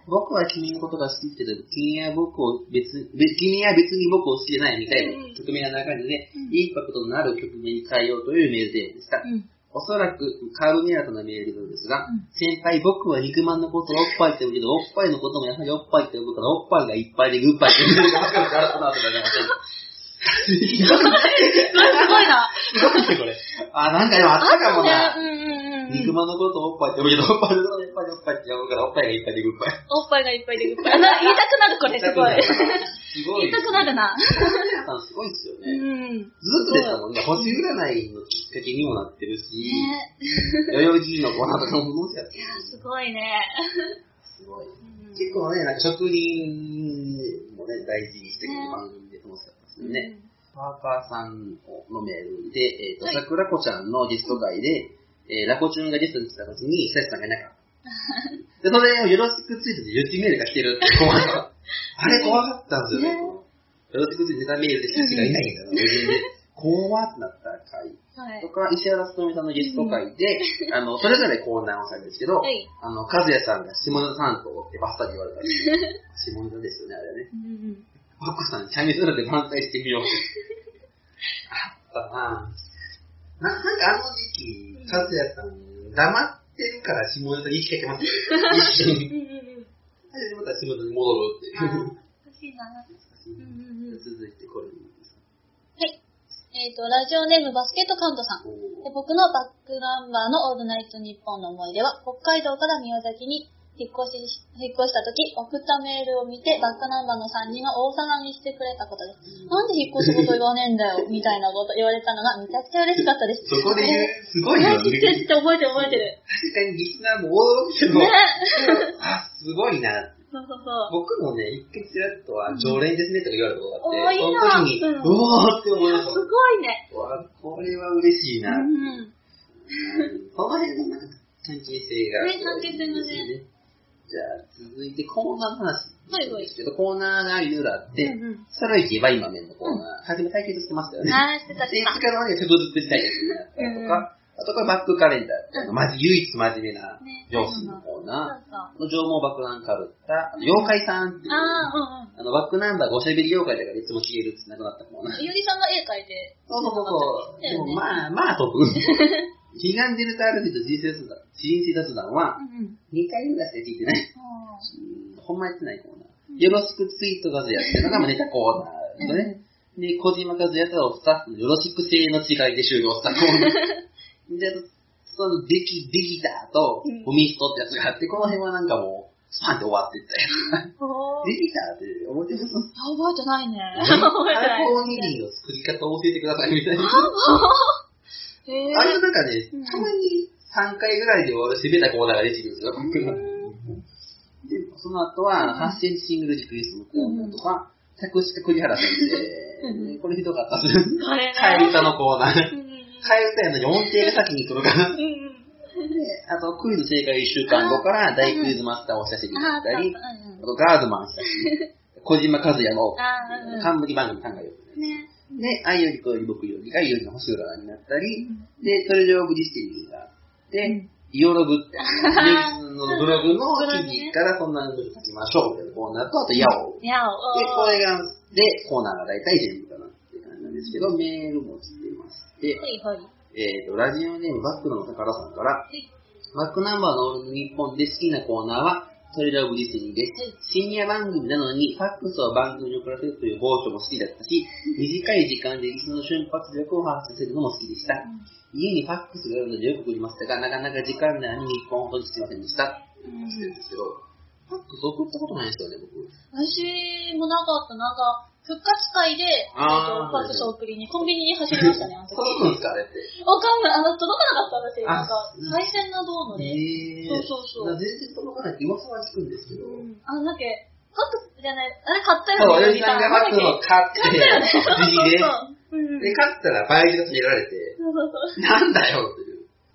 僕は君のことが好きって君は僕を別、別君は別に僕を好きじゃないみたいうんな曲名の中で、うんインパクトのある曲名に変えようというメールテーマでした。うん。おそらくカーブミラーとのメールなんですが、うん先輩僕は肉まんのことをおっぱいって呼ぶけど、おっぱいのこともやはりおっぱいって呼ぶから、おっぱいがいっぱいでグッバイって言うのが分から、この後が出ません。すごいな。すごいね、これ？あ、なんかでもあったかもな。うんうんうんうん。肉まんのことをおっぱいって呼ぶけど、おっぱいのこともやっぱりおっぱいって呼ぶから、おっぱいがいっぱいでグッバイ。おっぱいがいっぱいでグッバイ。な言いたくなる、これ、すごい。すごい。言いたくなるな。すごいですようね。ん。ずっとですもんね。星占いのきっかけにもなってるし、ね代々木のコーナーとかもやってるすごいね。すごい。うん結構ね、なんか職人もね、大事にしてくれる番組で楽しかね。パーカーさんのメールで、えっ、と、はい桜子ちゃんのゲスト会で、えーラコチュンがゲストに来た時に、久志さんがいなかった。で、それをよろしくついてて、予知メールが来てるって怖いの。あれ怖かったんですよね。ねよろしくついてたメールで久志がいないんだよ、無人で。怖ってなった回。はいと。か、石原さとみさんのゲスト会で、あの、それぞれコーナーをされるんですけど、はいあの、和也さんが下ネタ担当ってバッサリ言われたんですよ下ネタですよね、あれね。うんうん奥さん、チャミスラで満載してみよう。あったなぁ。な、なんかあの時期、和也さん、黙ってるから下ネタに生きてきますよ。一瞬。うんうんうん。で、また下ネタに戻るってあーいう。欲しいな。うんうんうん。続いてこれです。はい。えっ、と、ラジオネームバスケットカウントさん。おで僕のバックナンバーのオールナイトニッポンの思い出は、北海道から宮崎に引っ越し、引っ越した時、送ったメールを見て、バックナンバーの3人が大騒ぎしてくれたことです。なんで引っ越すこと言わねえんだよ、みたいなこと言われたのがめちゃくちゃ嬉しかったです。そこで言う、すごいよね、知っててる覚えてる覚えてる。確かにリスナーも驚くけど、ねあ、すごいな。そうそうそう。僕もね、一回ちらっとは常連ですねとか言われたことがあって、おーいいなその時に、うんうわーって思いましすた。ごいね。うわこれは嬉しいな。うん。その辺の関係性が。ね関係性がねじゃあ、続いてコーナーの話。はいはい。ですけど、コーナーがいろいろあって、うんうん。それを行けば今面のコーナー、初め対決してましたよね。あー、してたで、してた。つかの間に食作り対決になったりとか、あとこれバックカレンダーまず唯一真面目なね上司のコーナ。ー、上毛爆弾かぶった、妖怪さんっていう、あの、バックナンバーごしゃべり妖怪だからいつも消えるってなくなったコーナー。ゆりさんが絵描いて、そうそうそう。でもねまあ、まあ得。悲願デルタ RP と人生雑談、人生雑談はうんうん。2回ぐらいしか聞いてない。ほんまやってないコーナー。よろしくツイート画像やってるのがまあネタコーナーですね。で、小島和也とスタッフのよろしく性の違いで終了したコーナー。で、そのでき、できたとうん、ゴミストってやつがあって、この辺はなんかもう、スパンって終わってったよ。でき たって思ってます覚えてないね。覚えてない。アルコーニリーの作り方を教えてくださいみたいな。あれなんかねうん、たまに3回ぐらいで終わるしべたコーナーができるんですよ。で、その後は、8センチシングルジクリスのコーナーとか、作詞家栗原先うん生。これひどかったです。替え歌のコーナー。替え歌やのに音程が先に来るから。あと、クイズ正解1週間後から大クイズマスターを写真にあー、なったり、ああとガードマンしたし、小島和也の冠番組考えよう。うん。ね。で、愛より子より僕よりがいよりの星占いになったり、で、トレジョー・オブ・ディスティニーがあって、うんイオログって、のブログの記事 からこんなの書きましょうみたいなコーナーと、あと、ヤオ。で、やお。これが、で、コーナーが大体全部かなって感じなんですけど、メールも来ていまして、はいはい。えっ、と、ラジオネームバックの宝さんから、いバックナンバーの日本で好きなコーナーは、トレジャー・オブ・ディスティニーで深夜番組なのに、ファックスを番組に送らせるという暴挙も好きだったし、短い時間でリスの瞬発力を発揮させるのも好きでした。家にファックスがあるのでよく送りましたが、なかなか時間内に日本ほどつきませんでした。うんしてるんですけど、ファックス送ったことないんですよね、僕。私もなかった、なんか、復活会で、えっと、ファックス送りにコンビニに走りましたね、あの時。届くんですか、あれって。わかんない。あの、届かなかった私。あなんか、配線がどうので。へそうそうそう全然届かないって今更聞くんですけど。うん。あの、なんか、ファックスじゃない、あれ買ったそう、よね。おじさんがファックスを買って、自費で。そうそうそう。うん。で、勝ったら倍率が決められて、そうそうそう。なんだよって。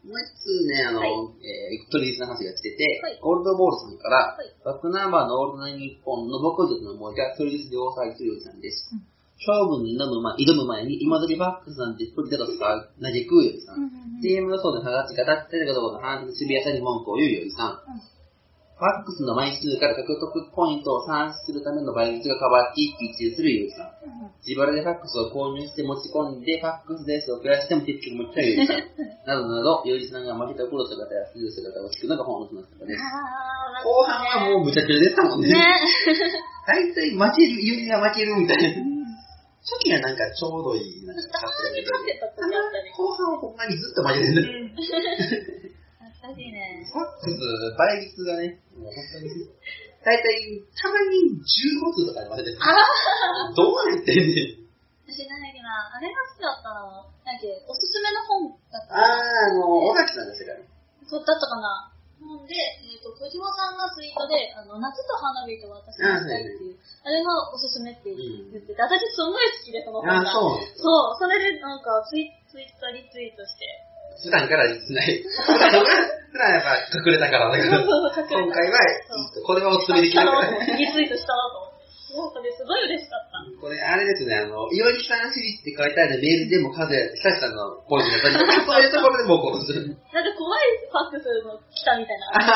もう一つね、あの、はいえー、トリーズの話が来てて、はいゴールドボールさんから、はいバックナンバーのオールナイトニッポンの僕族の思いがトリーズで大騒ぎするおじさんです。うん勝負に挑む前挑む前に、今時バックスなんて一人だとさ、嘆くよりさん。CM 予想でハガチが立ってるかどうかの話の渋谷さんに文句を言うよりさん。うんファックスの枚数から獲得ポイントを算出するための倍率が変わって一喜一憂するよりさん。自腹でファックスを購入して持ち込んで、ファックスですを増やしても結局持っちゃうよりさん。などなど、よりさんが負けた頃姿やする姿を聞くのが本の姿です。あー後半はもう無茶苦茶でしたもんね。ね。大体負ける、よりが負けるみたいな。初期はなんかちょうどいい、なんかたまに勝ってた時あったね。後半はほんまにずっと負けてる。うん。懐かしいね。ファックス、倍率がね、もう本当に、大体、たまに15通とかにまで出てあらどうなってんねん。私なんだっけな、あれが好きだったの。なんだっけ、おすすめの本だったあー、かな。あの、尾崎さんですからね。そうだったかな。本で、えっ、と、小島さんがツイートで、あの、夏と花火と私がしたいっていう、あれがおすすめって言ってて、私すごい好きで、その本が。あー、そう。そう、それでなんかツイツイッターリツイートして。普段から実ない。普段やっぱ隠れたからだから。そうそう、今回は、これはおすすめできなかった。リツイートしたなと思って。なんかね、すごい嬉しかった。これ、あれですね、あの、いおりさんシリって書いてあるメールでも数や、久志さんのポイントだったりそういうところでもこうする。なんか怖いファックスの来たみたいなのあったっ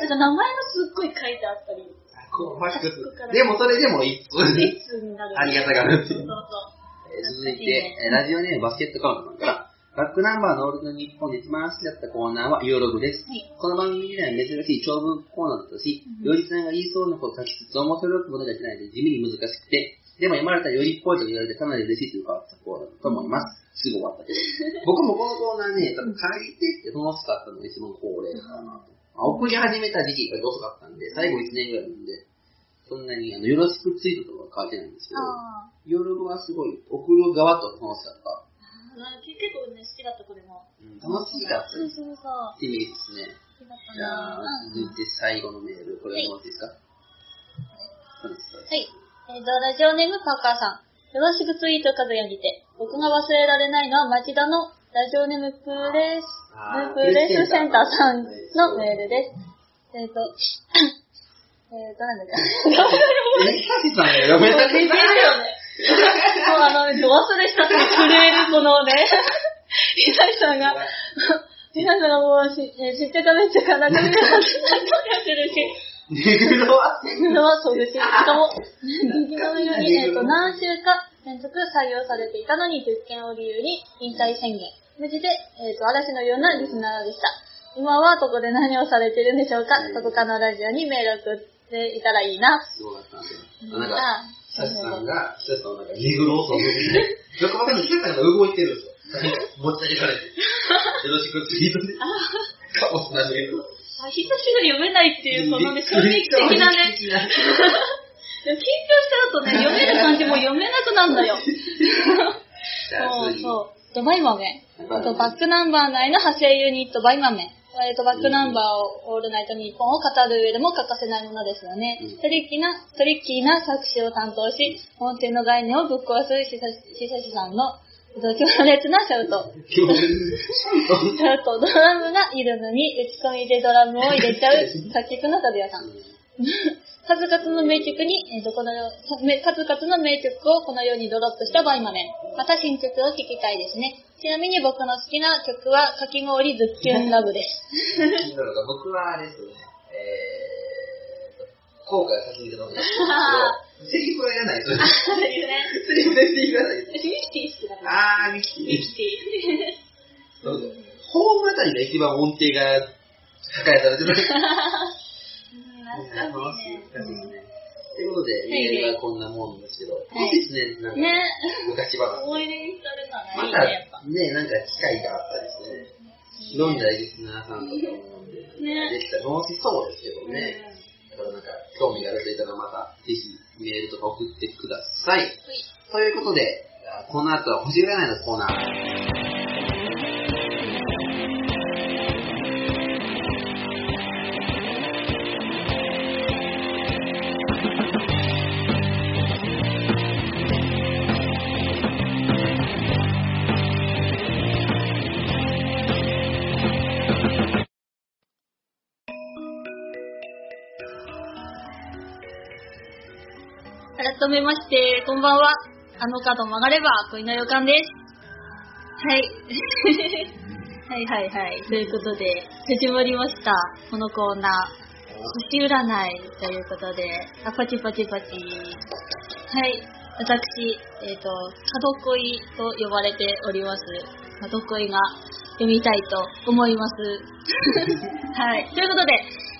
けなんか名前がすっごい書いてあったり、ファックス。でもそれでもいい。いつになる。ありがたがるそう続いて、えーラジオネームバスケットカウントさんから、バックナンバーのオールの日本で一番好きだったコーナーはユーログです。はい。この番組では珍しい長文コーナーだったし、うんよりさんが言いそうなことを書きつつ面白くものができないで地味に難しくて、でも読まれたらよりっぽいと言われてかなり嬉しいという変わ ったコーナーだと思います。すぐ終わったけど。僕もこのコーナーね、多分書いてって楽しかったのが一番恒例かなと。まあ送り始めた時期が遅かったんで、最後1年ぐらいなんで、そんなにあのよろしくツイートとか書いてないんですけど、あ夜はすごい送る側と楽しかった。あ、結構ね、好きだった、これも。うん楽しかったそう。そうそう。ってイメージですね。じゃあ続いて最後のメール、これ読んでもらっていいですか？はい。えっ、と、ラジオネームパーカーさん。よろしくツイートかずやにて。僕が忘れられないのは町田のラジオネームプレス、プレスセンターさんのメールです。えっ、と、えっと、なんだっけ。え、ひさしさんが読めなく似てるよね。もうあの、ど忘れしたって震えるこのね、ひさしさんが、ひさしさんがもうし、えー知ってためっちゃかなくなってってるし、ネグロはそれはそうですし、しかも、右のように、えっ、と、何週か連続採用されていたのに、10件を理由に引退宣言。無事で、えっ、と、嵐のようなリスナーでした？今はどこで何をされてるんでしょうか？どこかのラジオにメール送っていたらいいな。そうだったんですよ。なんか、あひさしさんが、ひさしさんをなんかネグロをそうで、よくわかんない。ひさしさんが動いてるんですよ。持ち上げられて。よろしくツイートで。かもしれないけど。あ、ひさしが読めないっていう、このね、衝撃的なね。緊張しちゃうとね、読める漢字も読めなくなるのよ。そうそう。と、バイマメン。あと、バックナンバー内の派生ユニット、バイマメン。えっと、バックナンバーを、オールナイトニッポンを語る上でも欠かせないものですよねうん。トリッキーな、トリッキーな作詞を担当し、音程の概念をぶっ壊すしさしさしさんの、えっと強烈なシャウト。シャウト、ドラムがいるのに、打ち込みでドラムを入れちゃう 作曲の角屋さん。数々の名曲に、えーとこの数々の名曲をこのようにドロップしたバイマメン。また新曲を聴きたいですね。ちなみに僕の好きな曲は、かき氷ズッキュンラブです。僕はあれですね、えー、後悔させていただきますけど、セリフはいらないですよね。そうですね。セリフ全然いらないです。ミキティ好きだから。あー、ミキティ。ミキティ。そうそうホー。ムあたりが一番音程が抱えされてる。懐かしいね。ということで、メールがこんなもんですけど、い欲しいですね、なんか、ね昔話。思い出にされたまらいいね、やっぱ。たね、なんか機会があったりしてね、飲んだリスナーさんとかも飲んで、ねできたら楽しそうですけどね。だからなんか、興味がある人いたらまた、ぜひメールとか送ってください。ということで、この後は星占いのコーナー。改めまして、こんばんは。あの角曲がれば恋の予感です。はい。はいはいはい。ということで、始まりました。このコーナー。星占いということで、あ、パチパチパチ。はい。私、えっ、と、角恋と呼ばれております。角恋が読みたいと思います。はい。ということで、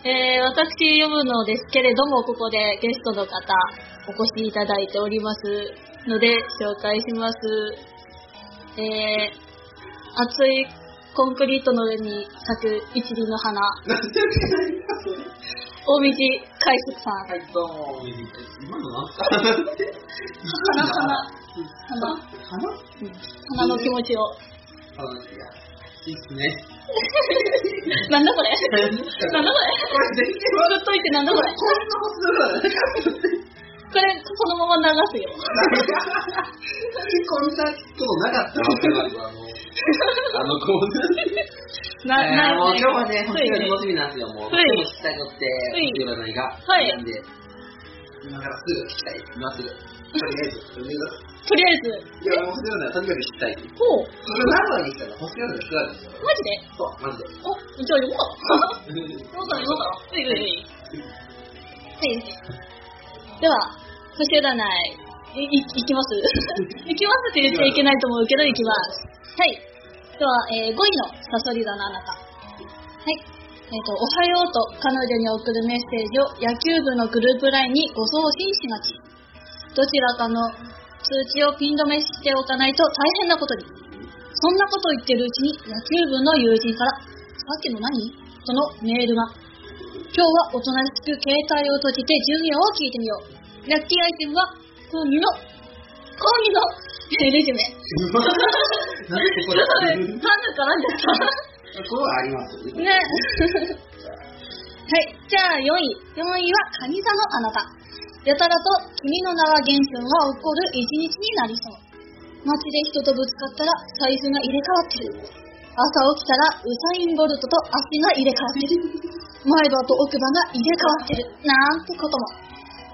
えー、私読むのですけれども、ここでゲストの方、お越しいただいておりますので、紹介します。えー、熱いコンクリートの上に咲く一輪の花、大道海賊さん。はい、どうも、今のか。花、花、花、花うん花の気持ちを。花いや、いいっすね。なんだこれこ なんだこれれ全然ずっといてなんだこれこんなことこれ、そのまま流すよ。こんなことなかったあの、あのコーナー。な、えーもう今日はね、つ本当に楽しみなんですよ、もう。はいでも聞きたいのって、はい星占いが。はいなんで、今からすぐ聞きたい。今すぐ。とりあえず、とりあえとりあえず、ず。いや、星占いはとにかく聞きたい。ほう、それ何番にしたら星占いが聞かれるんですよ。マジで？そう、マジで。お、じゃあ読もう。読もうかな、読もうかいはいはい。はい。では、星占い、い、い、いきます？いきますって言っちゃいけないと思うけど、いきます。はい。では、えー、5位のサソリ座のあなた。はい。えっ、と、おはようと彼女に送るメッセージを野球部のグループ LINE にご送信しがち。どちらかの通知をピン止めしておかないと大変なことに。そんなこと言ってるうちに野球部の友人から、さっきの何？とのメールが。今日はおとなしく携帯を閉じて授業を聞いてみよう。ラッキーアイテムは、講義の、講義の、えーレジュメ。なんでここで？ハンドからんじゃった。ここはありますよね。ね。はい。じゃあ4位。4位は、カニ座のあなた。やたらと、君の名は現象が起こる一日になりそう。街で人とぶつかったら、財布が入れ替わってる。朝起きたら、ウサイン・ボルトと足が入れ替わってる。前歯と奥歯が入れ替わってる。なんてことも。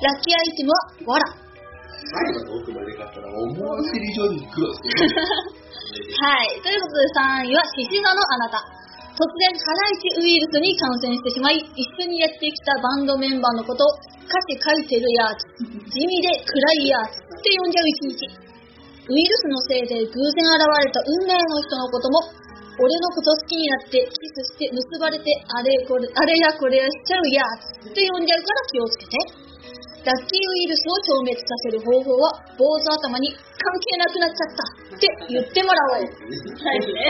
ラッキーアイテムは、わら。前歯と奥歯で買ったら、思わせる以上に黒ですよ。はい。ということで3位は、獅子座のあなた。突然、腹一ウイルスに感染してしまい、一緒にやってきたバンドメンバーのこと歌詞書いてるや、地味で暗いやつって呼んじゃう一日。ウイルスのせいで偶然現れた運命の人のことも、俺のこと好きになってキスして結ばれてあれこれあれやこれやしちゃうやつって呼んじゃうから気をつけて。ラッキーウイルスを消滅させる方法は、坊主頭に関係なくなっちゃったって言ってもらおう。はいね。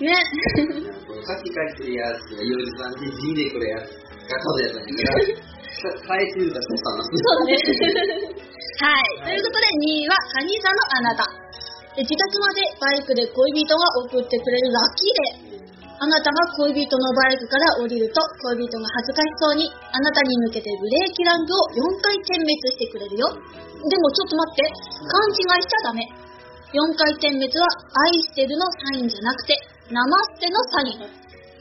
ね。さっき書いてるやつが、ヨルさんで地味でこれややったんだから、変えてみるか、そうね。はい。ということで、2位は、カニ座のあなた。え自宅までバイクで恋人が送ってくれるラッキーデー。あなたが恋人のバイクから降りると、恋人が恥ずかしそうに、あなたに向けてブレーキランプを4回点滅してくれるよ。でもちょっと待って、勘違いしちゃダメ。4回点滅は愛してるのサインじゃなくて、ナマステのサイン。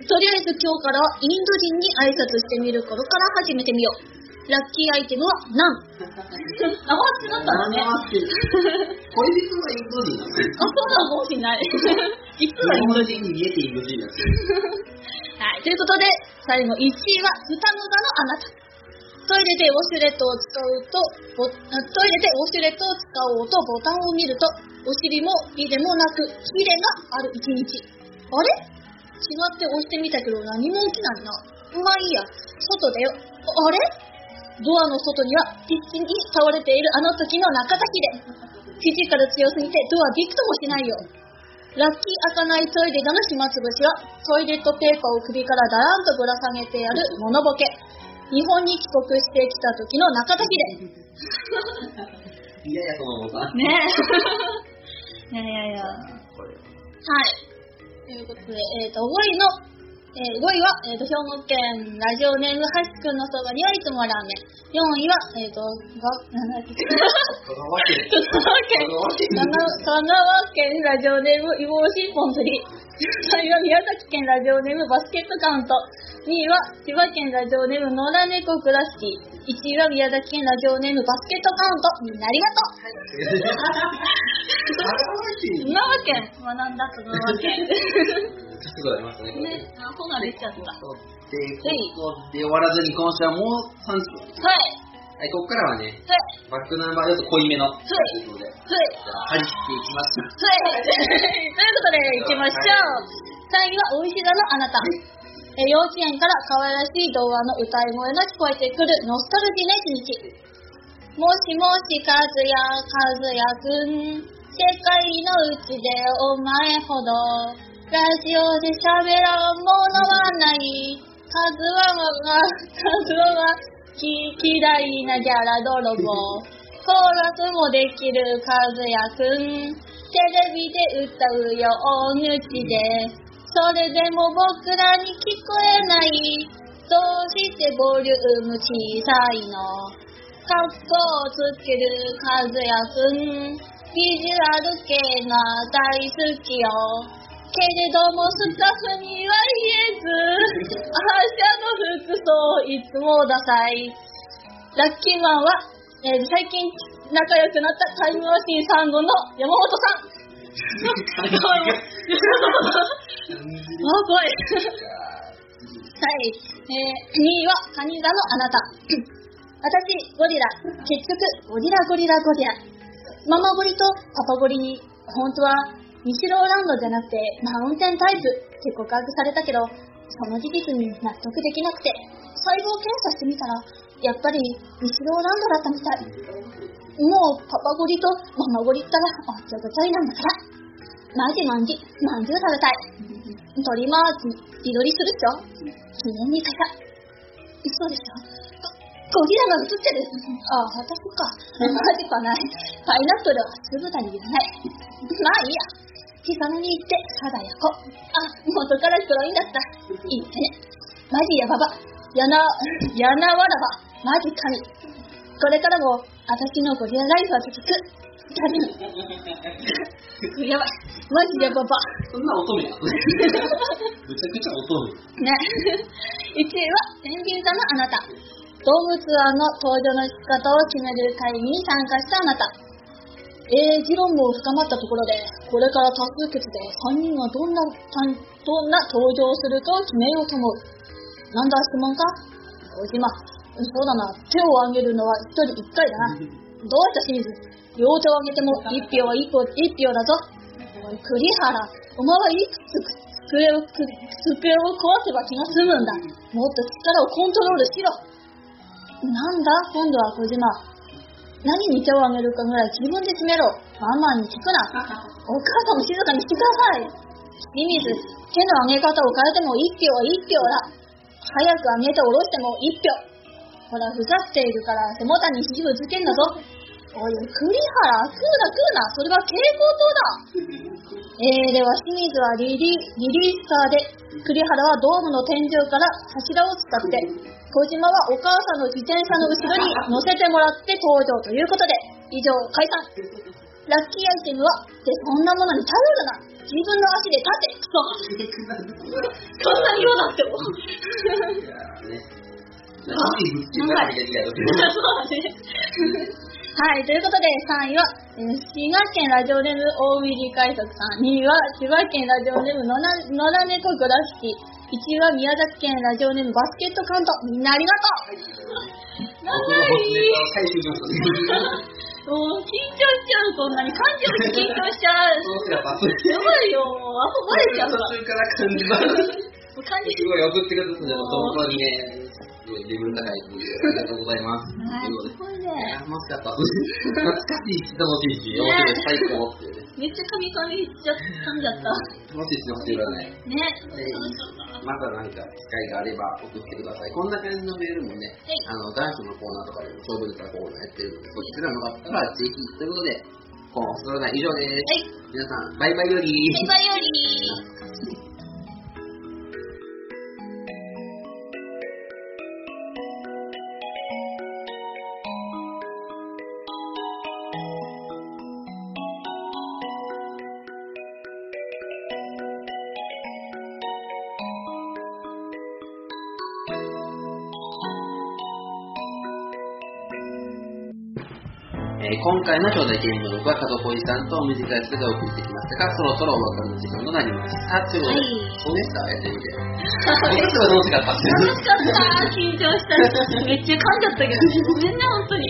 とりあえず今日からはインド人に挨拶してみる頃から始めてみよう。ラッキーアイテムはナだったのね。生インド人なんですあ、そうなのかもしんない。実はインド人。人に見えてインド人なんですよ。はい、ということで、最後1位は双子座のあなた。トイレでウォシュレットを使うと、ボトイレでウォシュレットを使おうとボタンを見ると、お尻も胃でもなく、ヒレがある一日。あれ？違って押してみたけど何も起きないな。まあいいや、外だよ。あれ？ドアの外には必死に倒れているあの時の中田秀。フィジカル強すぎてドアびくともしないよ。ラッキー開かないトイレでの暇つぶしは、トイレットペーパーを首からだらんとぶら下げてやるモノボケ。日本に帰国してきた時の中田秀。いやいや、そのさ。ねえ。いやいやいや。はい。ということで、えっ、と、5位の、えー5位は、えっ、と、兵庫県ラジオネームはしくんのそばにはいつもラーメン。4位は、えっ、と、が、なんだっけ。香川県。香川県香川県ラジオネーム、いぼしポン釣り。3位は宮崎県ラジオネーム、バスケットカウント。2位は千葉県ラジオネーム、野良猫クラシティ。1位は宮崎県ラジオネーム、バスケットカウント。みんなありがとう。学んだ香川県。すごいありますね。ね、ちゃった。はで、ここで終わらずに今週はもう3つ。い。はい、ここからはね、はい。バックナンバーちょっと濃いめの。いですので、じはい。ゃあ、張り切っていきます。はい。ということで、行きましょう。3位は、おいし座のあなた。え幼稚園から可愛らしい童話の歌い声が聞こえてくるノスタルジーな一日。もしもし、かずや、かずやくん。世界のうちでお前ほど、ラジオで喋らんものはない。カズワが、カズワが、き嫌いなギャラ泥棒。コーラスもできるカズヤくん。テレビで歌うよ、大口で。それでも僕らに聞こえない。どうしてボリューム小さいのカッコをつけるカズヤくん。ビジュアル系が大好きよ。けれどもスタッフには言えず、明日の服装いつもダサい。ラッキーマンは、えー最近仲良くなったタイムマシーン3号の山本さん。あ、怖い。はい。えー、2位は、カニ座のあなた。私、ゴリラ。結局、ゴリラゴリラゴリラ。ママゴリとパパゴリに、本当は、西ローランドじゃなくて、マウンテンタイプって告白されたけど、その事実に納得できなくて、細胞検査してみたら、やっぱりニシローランドだったみたい。もう、パパゴリとママゴリったら、おっちょこちょいなんだから。マジマンジ、まんじゅう食べたい。鳥マーチ、自撮りするっしょ記念に買いたい。嘘でしょゴリラが映ってる。ああ、私か。マジかない。パイナップルは酢豚に入れない。まあいいや。ピザノに行って、ただ焼こう。あ、元から黒いんだった。いいね。マジやばば。やな、やなわらば。マジ神。これからも、私のゴリラライフは続く。やばい。マジでやばば。そんな乙女や。むちゃくちゃ乙女。ね。1位は、ペンギン座のあなた。動物案の登場の仕方を決める会議に参加したあなた。えー、議論も深まったところで、これから多数決で3人はどんな、どんな登場するかを決めようと思う。なんだ質問か小島。そうだな。手を挙げるのは1人1回だな。どうした清水両手を挙げても1票は1票 ,1 票だぞ。栗原。お前はいくつ机を、机を壊せば気が済むんだ。もっと力をコントロールしろ。なんだ？今度は小島。何に手を挙げるかぐらい自分で決めろ。ママに聞くな。お母さんも静かにしてください。清水、手の上げ方を変えても1票は1票だ。早く上げて下ろしても1票。ほら、ふざけているから背もたに肘ぶつけんだぞ。おい、栗原、食うな食うな。それは蛍光灯だ。えー、では清水はリリリリースカーで、栗原はドームの天井から柱を伝って、小島はお母さんの自転車の後ろに乗せてもらって登場ということで、以上、解散。ラッキーアイテムは、で、そんなものに頼るな。自分の足で立て。クソ。そんなに言わなくても。はい、ということで3位は、えー滋賀県ラジオネーム大入り海賊さん、2位は千葉県ラジオネーム野良野良猫グラフィティ、1位は宮崎県ラジオネームバスケットカウント、みんなありがとう長い。もう緊張しちゃう、こんなに。感情で緊張しちゃう。すれば、途やばいよ、あとバレちゃうわ。中からすごい送ってくださって、本当にね、すごいレベル高いので、ありがとうございます。はい、ということですごいね。楽しかった。懐かしいし、楽しいし、面白い、最高っていうね。めっちゃ噛み噛みしちゃ噛んじゃった。楽しいし、教えられない。ね。でまたなんか機会があれば送ってください。こんな感じのメールもね、あの、男子のコーナーとかでも勝負ネタコーナーやってるので、そちらのがあったらぜひ、ということで、このそれが以上です。はい。皆さん、バイバイより。バイバイより。今回の兄弟見聞録は角小路さんと短い人が送ってきましたが、そろそろお別れの時間となりました。ということで、はいそうでした、やってみて。は楽しかった楽しかった。緊張した。めっちゃ噛んじゃったけど。ごめんね、本当に。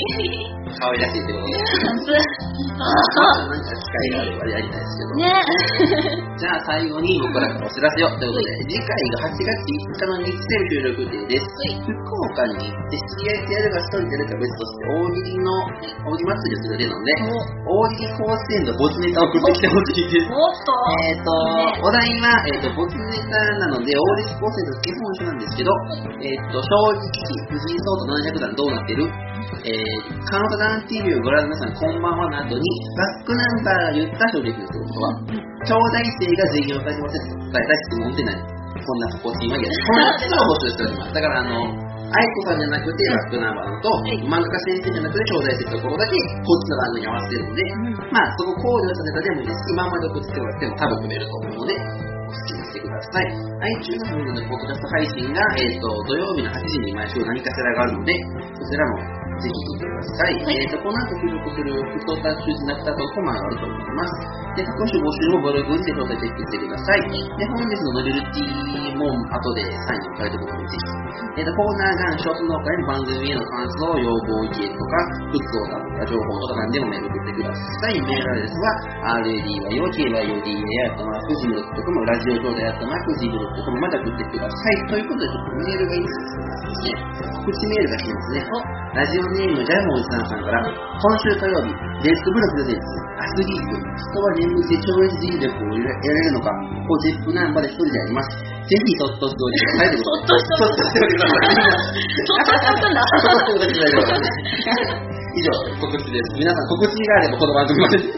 可愛らしいってことで。あなんか機会があればやりたいですけど。ねじゃあ最後に僕らからお知らせをということで、次回が8月5日の日曜収録予定です。福岡に行って知り合いとやるか一人でやるか別として大喜利の、大喜利祭りをする予定なので、大喜利甲子園のボツネタを送ってきてほしいです。もっと。えっ、と、お題は、えっ、と、ボツネタなので、大喜利甲子園と基本一緒なんですけど、えっ、と、正直、藤井聡太700段どうなってる？えー、カウントダウン TV をご覧の皆さん、こんばんはの後に、バックナンバーが言った正直ですということは、が答えた質問ってない。こんな心地いいわけです。このつを募集しております。だから、あの、愛子さんじゃなくてバックナンバーのと、漫画家先生じゃなくて兄弟生のところだけ、こっちの番組に合わせてるので、まあ、そこ考慮したネタでもいいですし、今まで送ってもらっても多分組めると思うので、お好きにしてください。iTunes ののポッドキャスト配信が、えっ、と、土曜日の8時に毎週何かしらがあるので、そちらもぜひ聞いてください。えっ、と、この後収録する不登壇中止なくたとコマがあると思います。で、各種募集もブログにて詳細チェックしてください。で、本日のノベルティも後でサインを書いておくので、ぜひ。えっ、と、コーナーがショートノートに番組への感想、要望、意見とか、グッズをとか情報とか何でもメール送ってください。メールアドレスは、ム、ラジオ上でやったマークジムドットコムまで送ってください。ということで、ちょっとメールがいいですね。告知メールが来てますね。ラジオネームジャイモンさんさんから、今週火曜日、レッドブロックでアスリート、人は眠って超越人力を得られるのか、こうゼップナンバーで一人であります。ぜひ、そっとしておいてください。そっとしてそっとしておいてください。そっとしておいてくんだ。そっとしておいてください。以上、告知です。皆さん、告知があればこの番組まで。とい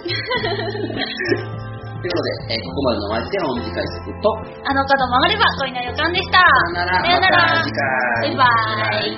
うことで、えーここまでのお相手は、お短い速と、あの角曲がれば恋の予感でした。さよなら、さよならまた次回。バイバイ。